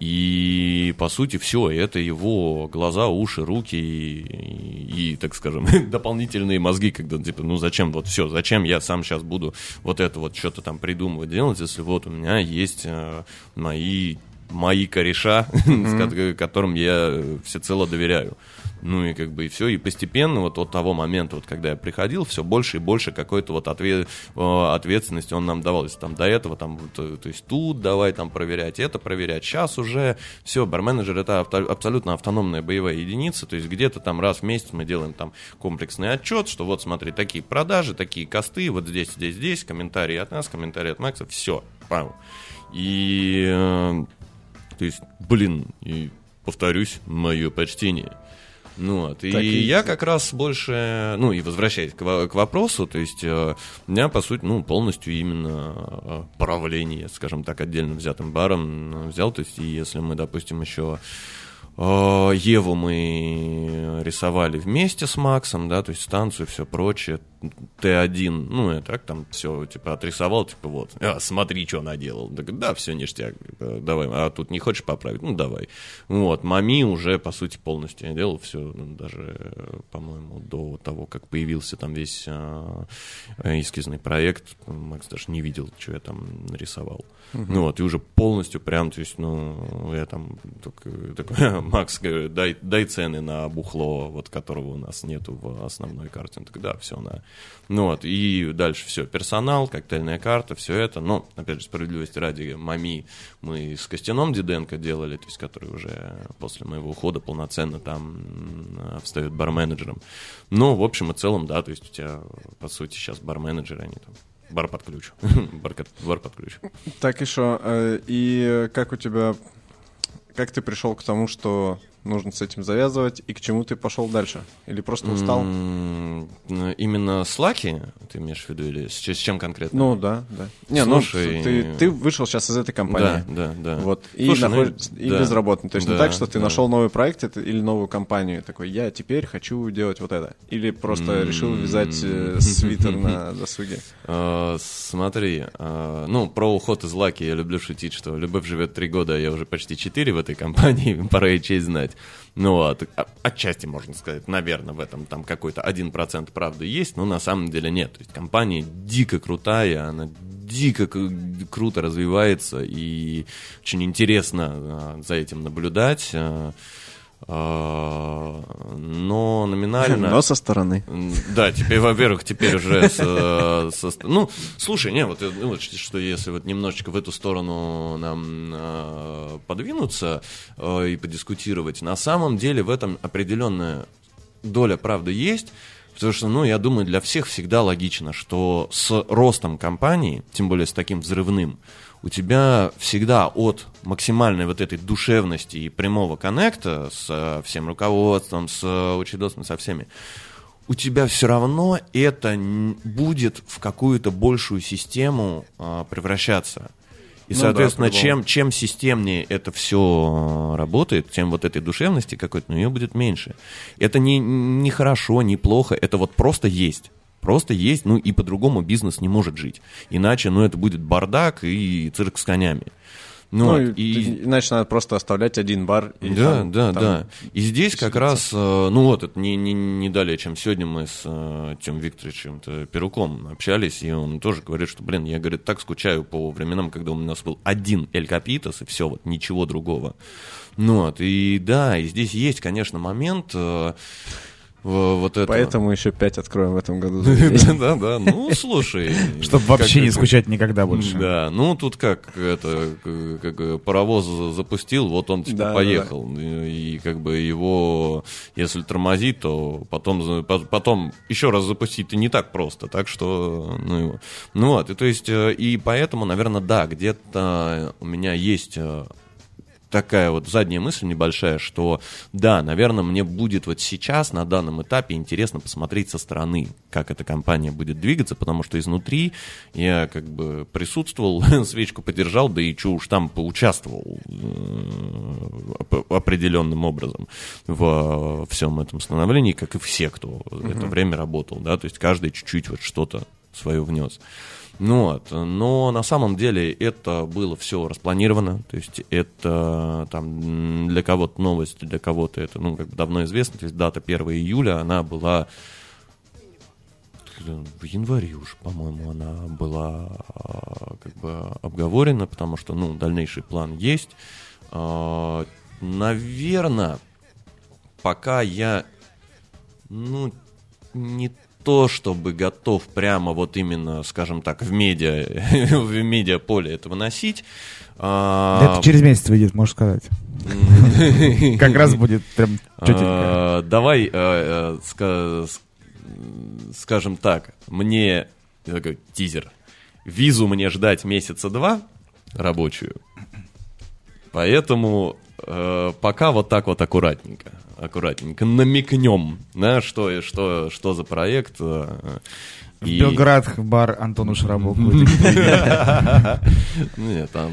И, по сути, все, это его глаза, уши, руки и, и, и, так скажем, дополнительные мозги, когда, типа, ну зачем, вот все, зачем я сам сейчас буду вот это вот что-то там придумывать, делать, если вот у меня есть э, мои мои кореша, ко- которым я всецело доверяю. Ну и как бы и все, и постепенно вот от того момента, вот когда я приходил, все больше и больше какой-то вот отве- э, ответственности он нам давал. Если там до этого, там, вот, э, то есть тут давай там проверять, это проверять. Сейчас уже все, барменеджер это авто- абсолютно автономная боевая единица, то есть где-то там раз в месяц мы делаем там комплексный отчет, что вот смотри, такие продажи, такие косты, вот здесь, здесь, здесь, комментарии от нас, комментарии от Макса, все, пау. И э, то есть, блин, и повторюсь, мое почтение. Ну вот, и, и- я как раз больше, ну и возвращаясь к, к вопросу, то есть э, у меня, по сути, ну, полностью именно э, правление, скажем так, отдельно взятым баром э, взял, то есть и если мы, допустим, еще э, Еву мы рисовали вместе с Максом, да, то есть станцию, все прочее, Т1, ну, я так там все, типа, отрисовал, типа, вот, а, смотри, что наделал. Так, да, все, ништяк, э, давай, а тут не хочешь поправить? Ну, давай. Вот, Мами уже, по сути, полностью я делал все, даже, э, по-моему, до того, как появился там весь э, эскизный проект, Макс даже не видел, что я там нарисовал. Ну вот, и уже полностью прям, то есть, ну, я там только, такой, Макс, дай, дай цены на бухло, вот которого у нас нету в основной карте. Он такой, да, все, на. Ну вот, и дальше все, персонал, коктейльная карта, все это. Но, опять же, справедливости ради, Мами мы с Костяном Диденко делали, то есть, который уже после моего ухода полноценно там встает барменеджером. Ну, в общем и целом, да, то есть у тебя, по сути, сейчас барменеджеры, они там бар под ключ. бар, бар под ключ. Так еще, э, и как у тебя, как ты пришел к тому, что нужно с этим завязывать, и к чему ты пошел дальше? Или просто устал? Ну, Именно с Лаки, ты имеешь в виду, или с, с чем конкретно? Ну да, да. Не, Слушай, ну ты, ты вышел сейчас из этой компании. да, да, да. Вот, и, Слушай, ну, находишься- и да. безработный. То есть не Да, так, что ты да. нашел новый проект или новую компанию, такой, я теперь хочу делать вот это. Или просто М. решил вязать э, свитер на досуге. А, смотри, а, ну, про уход из Лаки я люблю шутить, что любовь живет три года, а я уже почти четыре в этой компании, пора и честь знать. Ну, вот, а- отчасти можно сказать, наверное, в этом там какой-то один процент правды есть, но на самом деле нет. То есть компания дико крутая, она дико круто развивается, и очень интересно а, за этим наблюдать. А, но номинально... Но со стороны. Да, теперь, во-первых, теперь уже э, со ст- ну, слушай, не, вот, э, ну, вот что если вот немножечко в эту сторону нам э, подвинуться э, и подискутировать, на самом деле в этом определенная доля правды есть, потому что, ну, я думаю, для всех всегда логично, что с ростом компании, тем более с таким взрывным, у тебя всегда от максимальной вот этой душевности и прямого коннекта с э, всем руководством, с э, учредосом, со всеми, у тебя все равно это будет в какую-то большую систему а, превращаться. И, Ну да, соответственно, по-любому. чем, чем системнее это все работает, тем вот этой душевности какой-то, ну, ее будет меньше. Это не, не хорошо, не плохо, это вот просто есть. Просто есть, ну и по-другому бизнес не может жить. Иначе, ну, это будет бардак и цирк с конями. Ну, Ну, вот, и, иначе надо просто оставлять один бар. И да, там- да, там да. И здесь как раз, э, ну вот, это не, не, не далее, чем сегодня мы с э, Тем Викторовичем Перуком общались, и он тоже говорит, что, блин, я, говорит, так скучаю по временам, когда у нас был один Эль Капитас, и все, вот, ничего другого. Ну вот, и да, и здесь есть, конечно, момент... э, вот это. Поэтому еще пять откроем в этом году. Да, да, ну, слушай. Чтобы вообще не скучать никогда больше. Да, ну тут как это, как э, паровоз за- запустил, вот он типа поехал. И, как бы его, если тормозить, то потом, потом еще раз запустить-то не так просто. Так что, ну, его. ну вот, и то есть, э, и поэтому, наверное, да, где-то у меня есть э, такая вот задняя мысль небольшая, что да, наверное, мне будет вот сейчас, на данном этапе, интересно посмотреть со стороны, как эта компания будет двигаться, потому что изнутри я как бы присутствовал, свечку подержал, да и что уж там поучаствовал э, оп- определенным образом в всем этом становлении, как и все, кто это время работал, да, то есть каждый чуть-чуть вот что-то свое внес. Ну вот, но на самом деле это было все распланировано, то есть это там для кого-то новость, для кого-то это, ну, как бы давно известно, то есть дата 1 июля, она была в январе уж, по-моему, она была а, как бы обговорена, потому что, ну, дальнейший план есть. Наверное, пока я, ну, не то чтобы готов прямо вот именно, скажем так, в медиа, в медиаполе это выносить. а, Да Это через месяц выйдет, можешь сказать. Как раз будет прям четенько. А, Давай, м, скажем так, мне такой тизер. Визу мне ждать месяца два рабочую. Поэтому э, пока вот так вот аккуратненько, аккуратненько намекнем, да, что, что, что за проект. э, В и- Белград бар Антону Шарабоку. Нет, там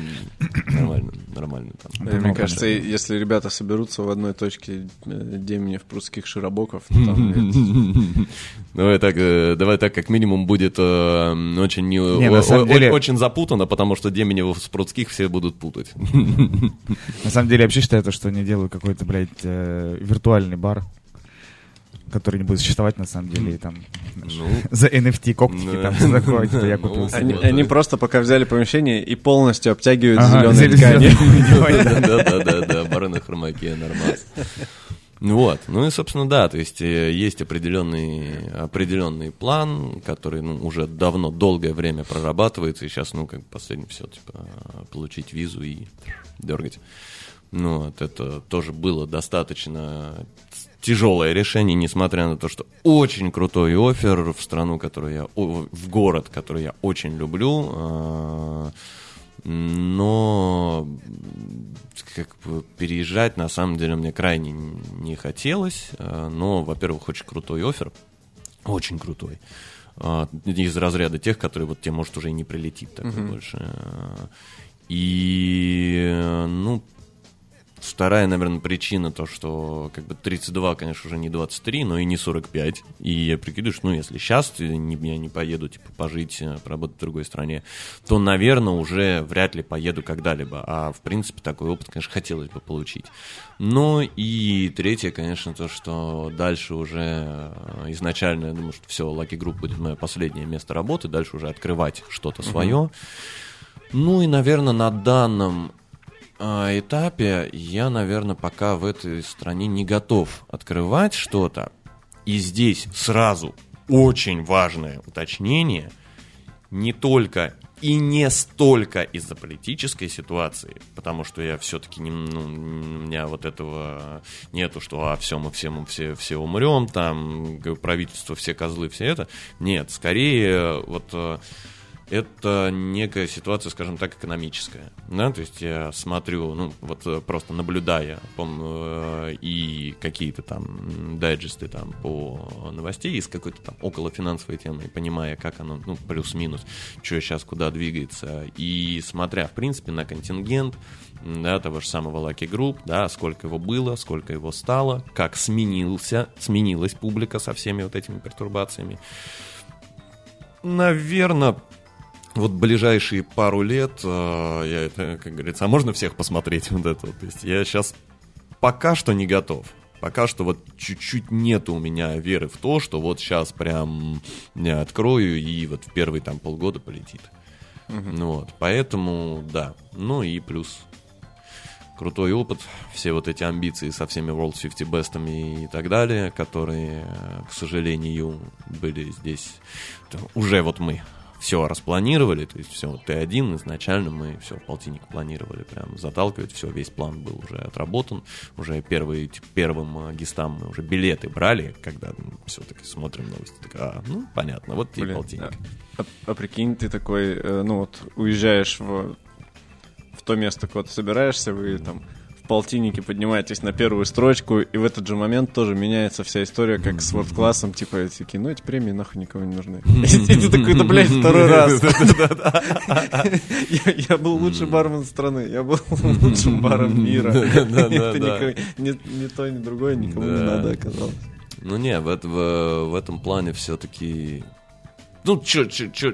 нормально, нормально там. Мне кажется, если ребята соберутся в одной точке э, Деменев, Прудских, Широбоков, то там э, Давай так, э, давай так, как минимум будет э, очень, очень запутанно, потому что Деменевых с Пруцких все будут путать. На самом деле, я вообще считаю, то, что они делают какой-то, блядь, э, виртуальный бар, который не будет существовать на самом деле, и там Ну, за NFT коктики Ну, там все такое, типа, я купил они, просто пока взяли помещение и полностью обтягивают Ага, тканью. зелёной. Да-да-да, бары на хромаке, нормас. Ну Вот, ну и, собственно, да, то есть э, есть определенный, определенный план, который ну, уже давно, долгое время прорабатывается, и сейчас, ну, как последний все, типа, получить визу и дергать. Ну, вот, это тоже было достаточно тяжелое решение, несмотря на то, что очень крутой офер в страну, которую я, в город, который я очень люблю, а, но как бы переезжать на самом деле мне крайне не хотелось, а, но, во-первых, очень крутой офер, очень крутой. А, Из разряда тех, которые вот тебе, может, уже и не прилетит такой больше. А, И, э, ну, Вторая, наверное, причина то, что как бы 32, конечно, уже не 23, но и не 45. И я прикидываю, что, ну, если сейчас я не поеду, типа, пожить, э, поработать в другой стране, то, наверное, уже вряд ли поеду когда-либо. А, в принципе, такой опыт, конечно, хотелось бы получить. Ну, и третье, конечно, то, что дальше уже э, изначально, я думаю, что все, Lucky Group будет мое последнее место работы, дальше уже открывать что-то свое. Ну и, наверное, на данном а, этапе я, наверное, пока в этой стране не готов открывать что-то. И здесь сразу очень важное уточнение. Не только и не столько из-за политической ситуации, потому что я все-таки не, ну, у меня вот этого нету, что а все мы все мы все все умрем, там правительство все козлы, все это. Нет, скорее вот э, это некая ситуация, скажем так, экономическая. Да? То есть я смотрю, ну, вот э, просто наблюдая э, и какие-то там дайджесты там по новостей из какой-то там около финансовой темы, и понимая, как оно, ну, плюс-минус, что сейчас куда двигается, и смотря, в принципе, на контингент, да, того же самого Lucky Group, да, сколько его было, сколько его стало, как сменился, сменилась публика со всеми вот этими пертурбациями. Наверное, вот ближайшие пару лет, э, я это, как говорится, а можно всех посмотреть вот это? вот? То есть я сейчас пока что не готов. Пока что вот чуть-чуть нет у меня веры в то, что вот сейчас прям я открою и вот в первые там полгода полетит. Ну вот, поэтому да. Ну и плюс крутой опыт, все вот эти амбиции со всеми World 50 Best'ами и так далее, которые, к сожалению, были здесь. Уже вот мы все распланировали, то есть все, вот Т1 изначально мы все в полтинник планировали прям заталкивать, все, весь план был уже отработан, уже первый, первым э, гестам мы уже билеты брали, когда все-таки смотрим новости, так, а, ну, понятно, вот тебе полтинник. А, а, а прикинь, ты такой, э, ну вот, уезжаешь в, в то место, куда ты собираешься, вы там полтиннике поднимаетесь на первую строчку, и в этот же момент тоже меняется вся история, как с ворд-классом, типа, такие, ну эти премии нахуй никому не нужны. И ты такой, да, блядь, второй раз. Я был лучший бармен страны, я был лучшим баром мира. Ни то, ни другое никому не надо оказалось. Ну не, в этом плане все-таки... Ну, чё, чё, чё,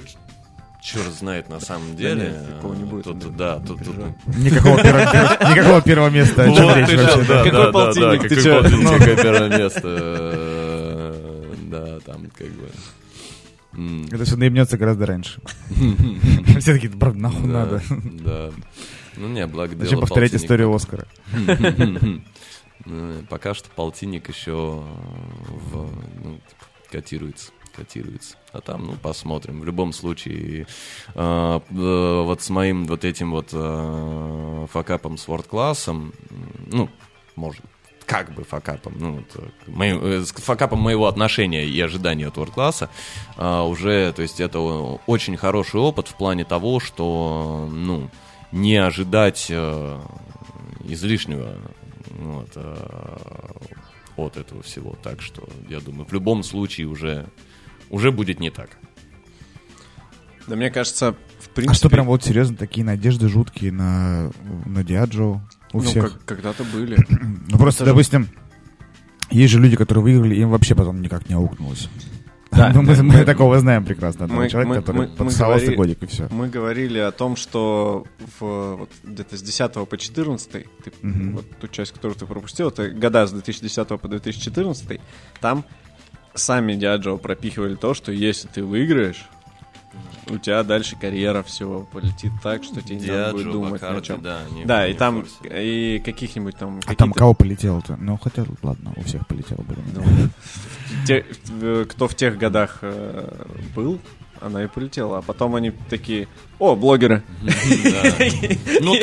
черт знает на самом деле. Да нет, такого не будет. Тут, да, тут, тут, Никакого, первого, никакого первого места. Какой да, полтинник? Да, ты какой полтинник, какое первое место? Да, там как бы... Это все наебнется гораздо раньше. Все такие, брат, нахуй надо. Да. Ну не, благо Зачем повторять историю Оскара? Ну, пока что полтинник еще в, ну, котируется котируется. А там, ну, посмотрим. В любом случае, э, э, вот с моим вот этим вот э, факапом с ворд-классом, ну, может, как бы факапом, ну, э, моим, э, с факапом моего отношения и ожидания от ворд-класса, э, уже, то есть это очень хороший опыт в плане того, что, ну, не ожидать э, излишнего вот, э, от этого всего. Так что, я думаю, в любом случае уже уже будет не так. Да мне кажется, в принципе... А что прям вот серьезно такие надежды жуткие на, на Диаджо у ну, всех? Как, когда-то были. ну просто, Это допустим, же... есть же люди, которые выиграли, им вообще потом никак не аукнулось. Да, ну, мы, мы, мы такого знаем прекрасно. Мы, человек, мы, который мы, подсовался мы годик и все. Мы говорили о том, что в, вот, где-то с 10 по 14, ты, угу. вот ту часть, которую ты пропустил, это года с 2010 по 2014, там сами Диаджо пропихивали то, что если ты выиграешь, у тебя дальше карьера всего полетит так, что тебе не надо будет думать Бакарди, о чем. Да, не, да не и там и каких-нибудь там. А там кого полетело-то? Ну хотя ладно, у всех полетело бы. Ну, те, кто в тех годах э, был, она и полетела. А потом они такие, о, блогеры. Ну,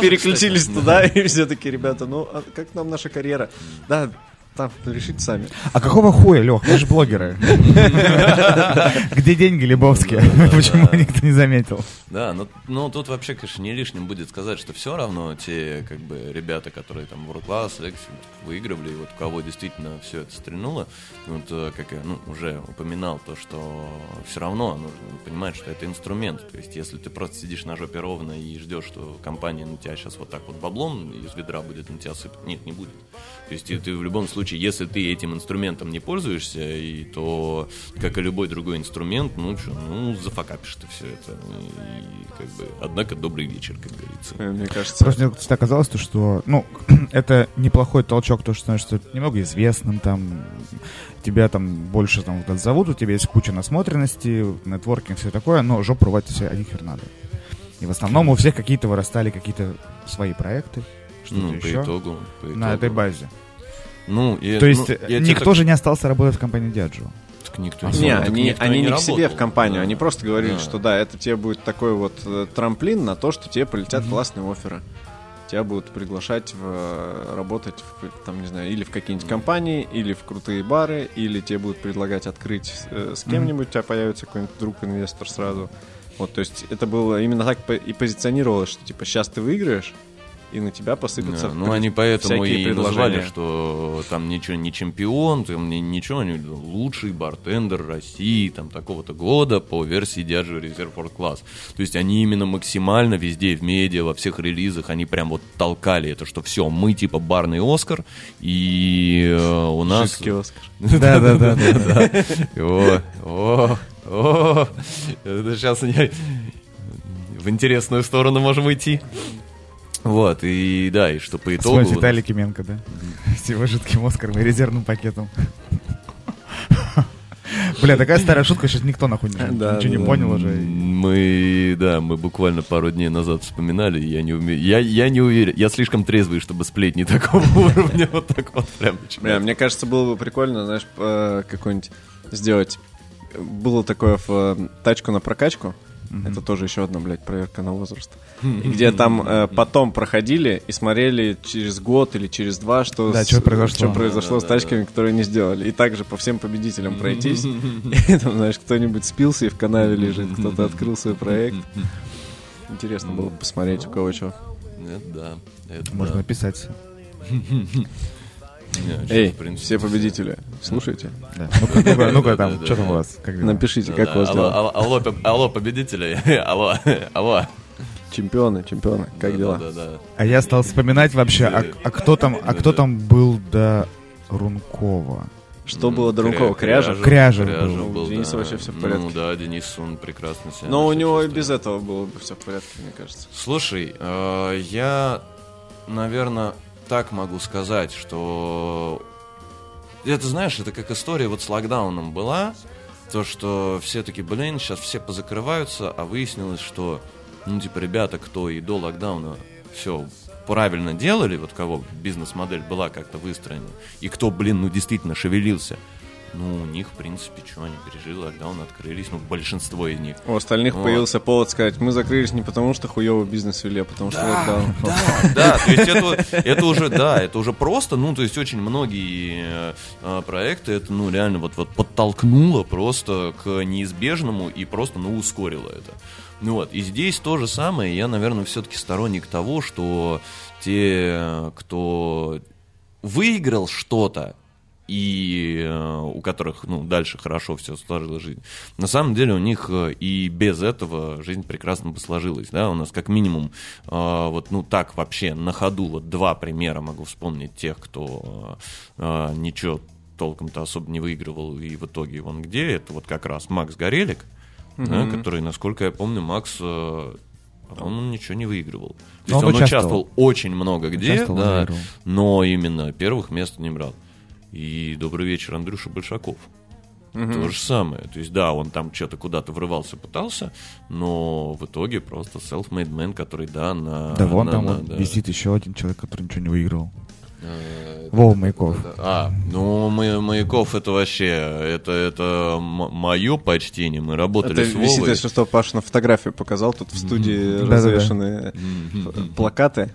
Переключились туда, и все таки ребята, ну, а как нам наша карьера? Да, там, решите сами. А какого хуя, Лех, мы же блогеры. Где деньги Лебовские? Почему никто не заметил? Да, но, но тут вообще, конечно, не лишним будет сказать, что все равно те, как бы, ребята, которые там в класс Лекси выигрывали, и вот у кого действительно все это стрельнуло, вот, э, как я ну, уже упоминал, то, что все равно нужно понимать, что это инструмент. То есть, если ты просто сидишь на жопе ровно и ждешь, что компания на тебя сейчас вот так вот баблом из ведра будет на тебя сыпать, нет, не будет. То есть, ты в любом случае, если ты этим инструментом не пользуешься, и то, как и любой другой инструмент, ну, что, ну, зафакапишь ты все это. И, как бы, однако, добрый вечер, как говорится. Э, мне кажется... Просто мне всегда казалось, то, что, ну, это неплохой толчок, то, что становишься немного известным, там, тебя там больше там зовут, у тебя есть куча насмотренности, нетворкинг, все такое, но жопу рвать себе а хер надо. И в основном у всех какие-то вырастали какие-то свои проекты, что-то ну, еще. По итогу, по итогу. На этой базе. Ну, и, То есть ну, никто так... же не остался работать в компании Diageo. Так никто а, не, не они, никто они не, не к себе в компанию, да. они просто говорили, да. что да, это тебе будет такой вот э, трамплин на то, что тебе полетят mm-hmm. классные оферы. Тебя будут приглашать в, э, работать в, там, не знаю, или в какие-нибудь mm-hmm. компании, или в крутые бары, или тебе будут предлагать открыть э, с кем-нибудь, mm-hmm. у тебя появится какой-нибудь друг-инвестор сразу. Вот, то есть это было именно так и позиционировалось, что типа сейчас ты выиграешь, и на тебя посыпятся. Да, ну, они поэтому и назвали, что там ничего не чемпион, там ничего, не лучший бартендер России, там такого-то года по версии Diageo Reserve Class. То есть они именно максимально везде в медиа, во всех релизах, они прям вот толкали это, что все, мы типа барный Оскар, и э, у нас... Жидкий Оскар. Да-да-да. О, о, о, сейчас в интересную сторону можем идти. Вот, и да, и что по итогу... С Виталий Кименко, да? С его жидким Оскаром и резервным пакетом. Бля, такая старая шутка, сейчас никто нахуй не- Да, ничего не да. понял уже. Мы, да, мы буквально пару дней назад вспоминали, и я не умею, я, я не уверен, я слишком трезвый, чтобы сплетни такого уровня вот так вот прям. Бля, мне кажется, было бы прикольно, знаешь, э, какой-нибудь сделать. Было такое в э, тачку на прокачку. Это тоже еще одна, блядь, проверка на возраст. И где там э, потом проходили и смотрели через год или через два, что, Да, с- чё произошло. чё произошло с тачками, которые не сделали. И также по всем победителям пройтись. И там, знаешь, кто-нибудь спился и в канаве лежит, кто-то открыл свой проект. Интересно было бы посмотреть, у кого что. Это да, это Можно да. написать. Эй, все победители, слушайте. Да. Ну-ка, ну-ка, ну-ка там, что там у вас? Напишите, как у вас дела. алло, алло, поб- алло, победители, алло, алло. Чемпионы, чемпионы, как дела? Да, да, да. А я стал вспоминать вообще, а, а кто там, а кто там был до Рункова? Что было до Рункова? Кряжев? Кряжев Кряжев был. да. вообще всё в порядке. Ну да, Денис, он прекрасно себя Но у него и без этого было бы все в порядке, мне кажется. Слушай, э, я, наверное, так могу сказать, что это, знаешь, это как история вот с локдауном была, то, что все таки блин, сейчас все позакрываются, а выяснилось, что, ну, типа, ребята, кто и до локдауна все правильно делали, вот кого бизнес-модель была как-то выстроена, и кто, блин, ну, действительно шевелился, ну, у них, в принципе, что, они пережили локдаун, открылись, ну, большинство из них. У остальных Вот. появился повод сказать, мы закрылись не потому, что хуёвый бизнес вели, а потому что локдаун. Да, да, то есть это, это уже, да, это уже просто, ну, то есть очень многие э, проекты, это, ну, реально вот, вот подтолкнуло просто к неизбежному и просто, ну, ускорило это. Ну вот, и здесь то же самое, я, наверное, все-таки сторонник того, что те, кто выиграл что-то, и э, у которых, ну, дальше хорошо все сложилась жизнь. На самом деле у них э, и без этого жизнь прекрасно бы сложилась, да, у нас как минимум, э, вот, ну, так вообще на ходу, вот два примера могу вспомнить тех, кто э, ничего толком-то особо не выигрывал, и в итоге вон где, это вот как раз Макс Горелик, да, который, насколько я помню, Макс э, он ничего не выигрывал. То Но есть он участвовал. участвовал очень много где, да, но именно первых мест не брал. И добрый вечер, Андрюша Большаков. То же самое. То есть, да, он там что-то куда-то врывался, пытался, но в итоге просто self-made man, который, да, на... Да вон на- там на- вот да. висит еще один человек, который ничего не выиграл. Э, Вова Маяков. А, ну, Ма- Маяков это вообще, это, это мое почтение. Мы работали Это с висит, Вовой. если что, Паша на фотографию показал, тут в студии Да-да-да. развешаны плакаты.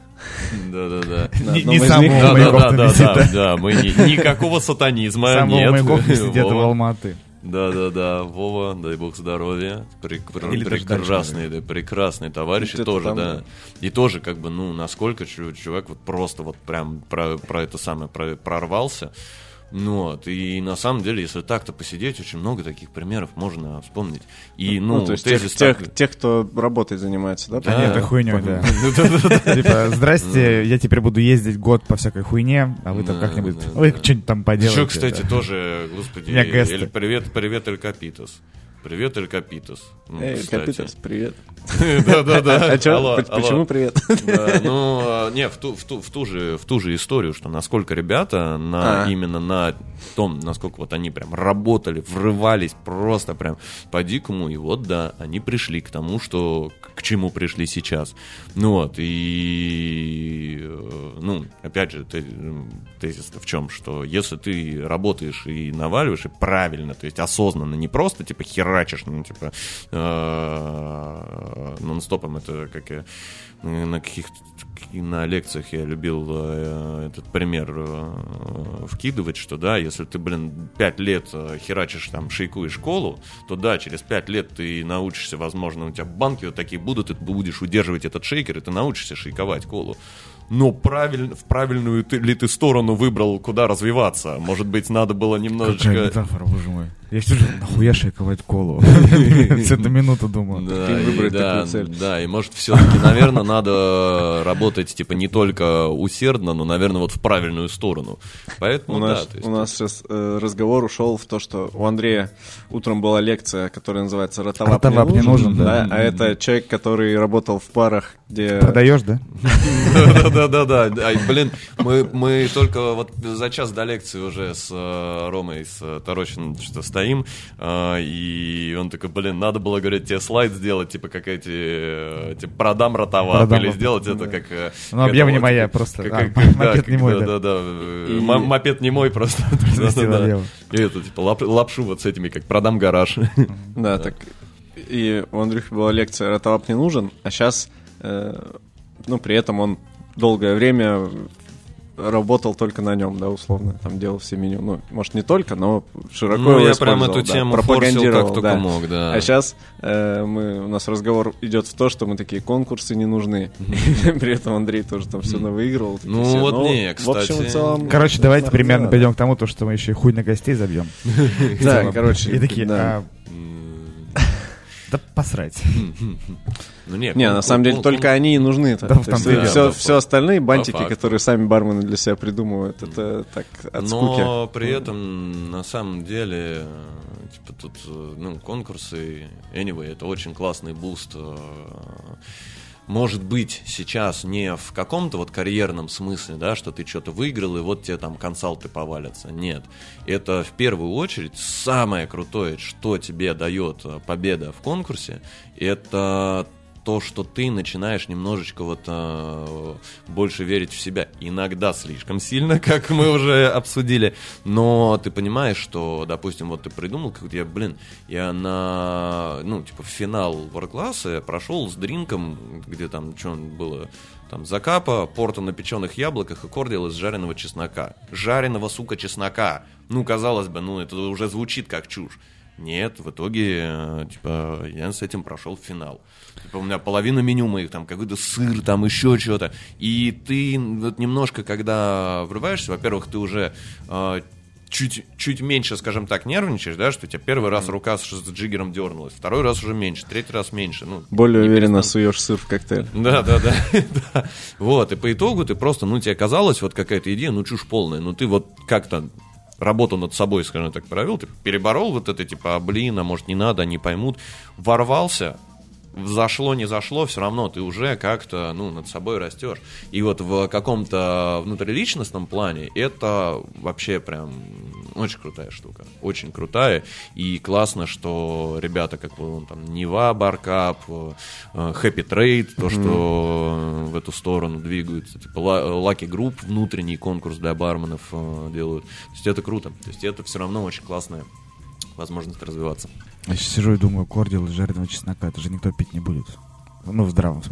Да-да-да. Не- одном не из сам них- Вова Да, да, Маяков да, там да, висит, да, да. да, мы ни- никакого сатанизма нет. Маяков висит где-то в. Алматы. Да, да, да, Вова, дай бог здоровья. Прек- прекрасный, да, прекрасный товарищ, и тоже, там, да. И тоже, как бы, ну, насколько чу- чувак вот просто вот прям про, про это самое про- прорвался. Ну вот, и на самом деле, если так-то посидеть, очень много таких примеров можно вспомнить. И, ну, Ну, то есть тех, тех, тех, кто работой занимается, да? Да. Нет, это хуйней, да. Ну, да-да-да. Типа, здрасте, я теперь буду ездить год по всякой хуйне, а вы там Да, как-нибудь, да, да. что-нибудь там поделаете. Еще, кстати, да. тоже, господи, привет, привет, Эль Капитас. Привет, Эль Капитас. Ну, Эй, кстати. Капитас, привет. Да-да-да. А. Почему привет? Ну, не, в ту, же, историю, что насколько ребята А. именно на том, насколько вот они прям работали, врывались просто прям по-дикому, и вот, да, они пришли к тому, что к чему пришли сейчас. Ну вот, и, э, ну, опять же, те- тезис-то в чем, что если ты работаешь и наваливаешь, и правильно, то есть осознанно, не просто, типа, херачишь, ну, типа, э, нон-стопом, это как я на каких-то на лекциях я любил э, этот пример э, вкидывать, что да, если ты, блин, пять лет э, херачишь там шейкуешь школу, то да, через пять лет ты научишься, возможно, у тебя банки вот такие будут, и ты будешь удерживать этот шейкер, и ты научишься шейковать колу. Но правиль, в правильную ты, ли ты сторону выбрал, куда развиваться? Может быть, надо было Какая немножечко... метафора, боже мой. Я сижу, нахуя шейковать колу? С эту минуту думаю. Да, и, выбрать да, такую цель. да, и может все-таки, наверное, надо работать типа не только усердно, но, наверное, вот в правильную сторону. Поэтому У да, у нас сейчас э, разговор ушел в то, что у Андрея утром была лекция, которая называется «Ротовап, «Ротовап не нужен», да. А это человек, который работал в парах, где... Продаешь, да? Да-да-да, да. Ай, блин, мы, мы только вот за час до лекции уже с э, Ромой, с э, Тарощиным, что стояли стоим, а, и он такой, блин, надо было, говорит, тебе слайд сделать, типа, как эти, э, типа, продам ротовап, Продам или сделать это да. как... э, Ну, объем это не вот, моя, просто, как- а, как- мопед как- не мой, да. да. Да, да, э, И- мопед не мой просто. И это, типа, лап- лапшу вот с этими, как продам гараж. Да, так и у Андрюхи была лекция «Ротовап не нужен», а сейчас, ну, при этом он долгое время работал только на нем, да, условно, там делал все меню. Ну, может, не только, но широко Ну, его я прям эту да, тему пропагандировал, как только да. мог, да. А сейчас мы, у нас разговор идет в то, что мы такие, конкурсы не нужны. При этом Андрей тоже там все навыигрывал. Ну, вот не, В общем, кстати. в целом... Короче, давайте примерно пойдем к тому, то, что мы еще и хуй на гостей забьем. Да, короче. И такие, да. посрать. Ну, не, Не, кон- на самом деле только они и нужны. Да, все, Да, все по- остальные бантики, которые сами бармены для себя придумывают, это так от скуки. Но при этом, на самом деле, э, типа тут, э, ну, конкурсы, anyway, это очень классный boost. Может быть, сейчас не в каком-то вот карьерном смысле, да, что ты что-то выиграл, и вот тебе там консалты повалятся. Нет. Это в первую очередь самое крутое, что тебе дает э, победа в конкурсе, это то, что ты начинаешь немножечко вот э, больше верить в себя. Иногда слишком сильно, как мы уже обсудили. Но ты понимаешь, что, допустим, вот ты придумал, как я, блин, я на, ну, типа, финал Warclass прошел с дринком, где там, что было, там, закапа, порта на печеных яблоках и кордил из жареного чеснока. Жареного, сука, чеснока. Ну, казалось бы, ну, это уже звучит как чушь. Нет, в итоге, э, типа, я с этим прошел финал. Типа, у меня половина меню моих, там, какой-то сыр, там, еще что-то. И ты вот немножко, когда врываешься, во-первых, ты уже э, чуть, чуть меньше, скажем так, нервничаешь, да, что у тебя первый раз рука с, с джиггером дернулась, второй раз уже меньше, третий раз меньше. Ну, Более уверенно суешь сыр в коктейль. да, да, да, да. Вот, и по итогу ты просто, ну, тебе казалось вот какая-то идея, ну, чушь полная, ну, ты вот как-то работу над собой, скажем так, провел, ты переборол вот это, типа, а, блин, а может не надо, они поймут, ворвался, зашло, не зашло, все равно ты уже как-то, ну, над собой растешь. И вот в каком-то внутриличностном плане это вообще прям очень крутая штука. Очень крутая. И классно, что ребята, как бы, там, Нева, Баркап, Happy Trade, то, что эту сторону двигаются. Типа Lucky Group, внутренний конкурс для барменов э, делают. То есть это круто. То есть это все равно очень классная возможность развиваться. Я сейчас сижу и думаю, кордил из жареного чеснока, это же никто пить не будет. Ну, в здравом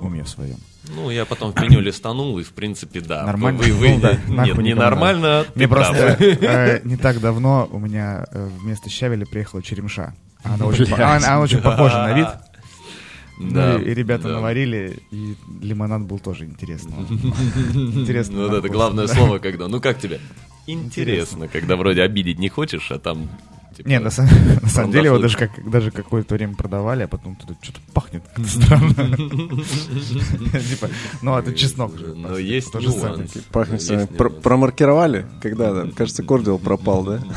уме в своем. Ну, я потом в меню листанул, и в принципе, да. Нормально? Вы, вы- Ну да, нет, нахуй не нормально. Мне просто э, не так давно у меня э, вместо щавеля приехала черемша. Она очень, она- она очень похожа на вид. Да, Ну, и ребята да. наварили, и лимонад был тоже интересный. Интересно. Ну, вот это главное слово, когда. Ну, как тебе? Интересно, когда вроде обидеть не хочешь, а там... типа, Не, на, сам- на самом деле его даже, как, даже какое-то время продавали, а потом тут что-то пахнет как-то странно. Типа, ну, это чеснок же. Но есть То же самое. нюанс. Пахнет Есть всё. Про- нюанс. Промаркировали? Когда? да? Кажется, кордил пропал, да?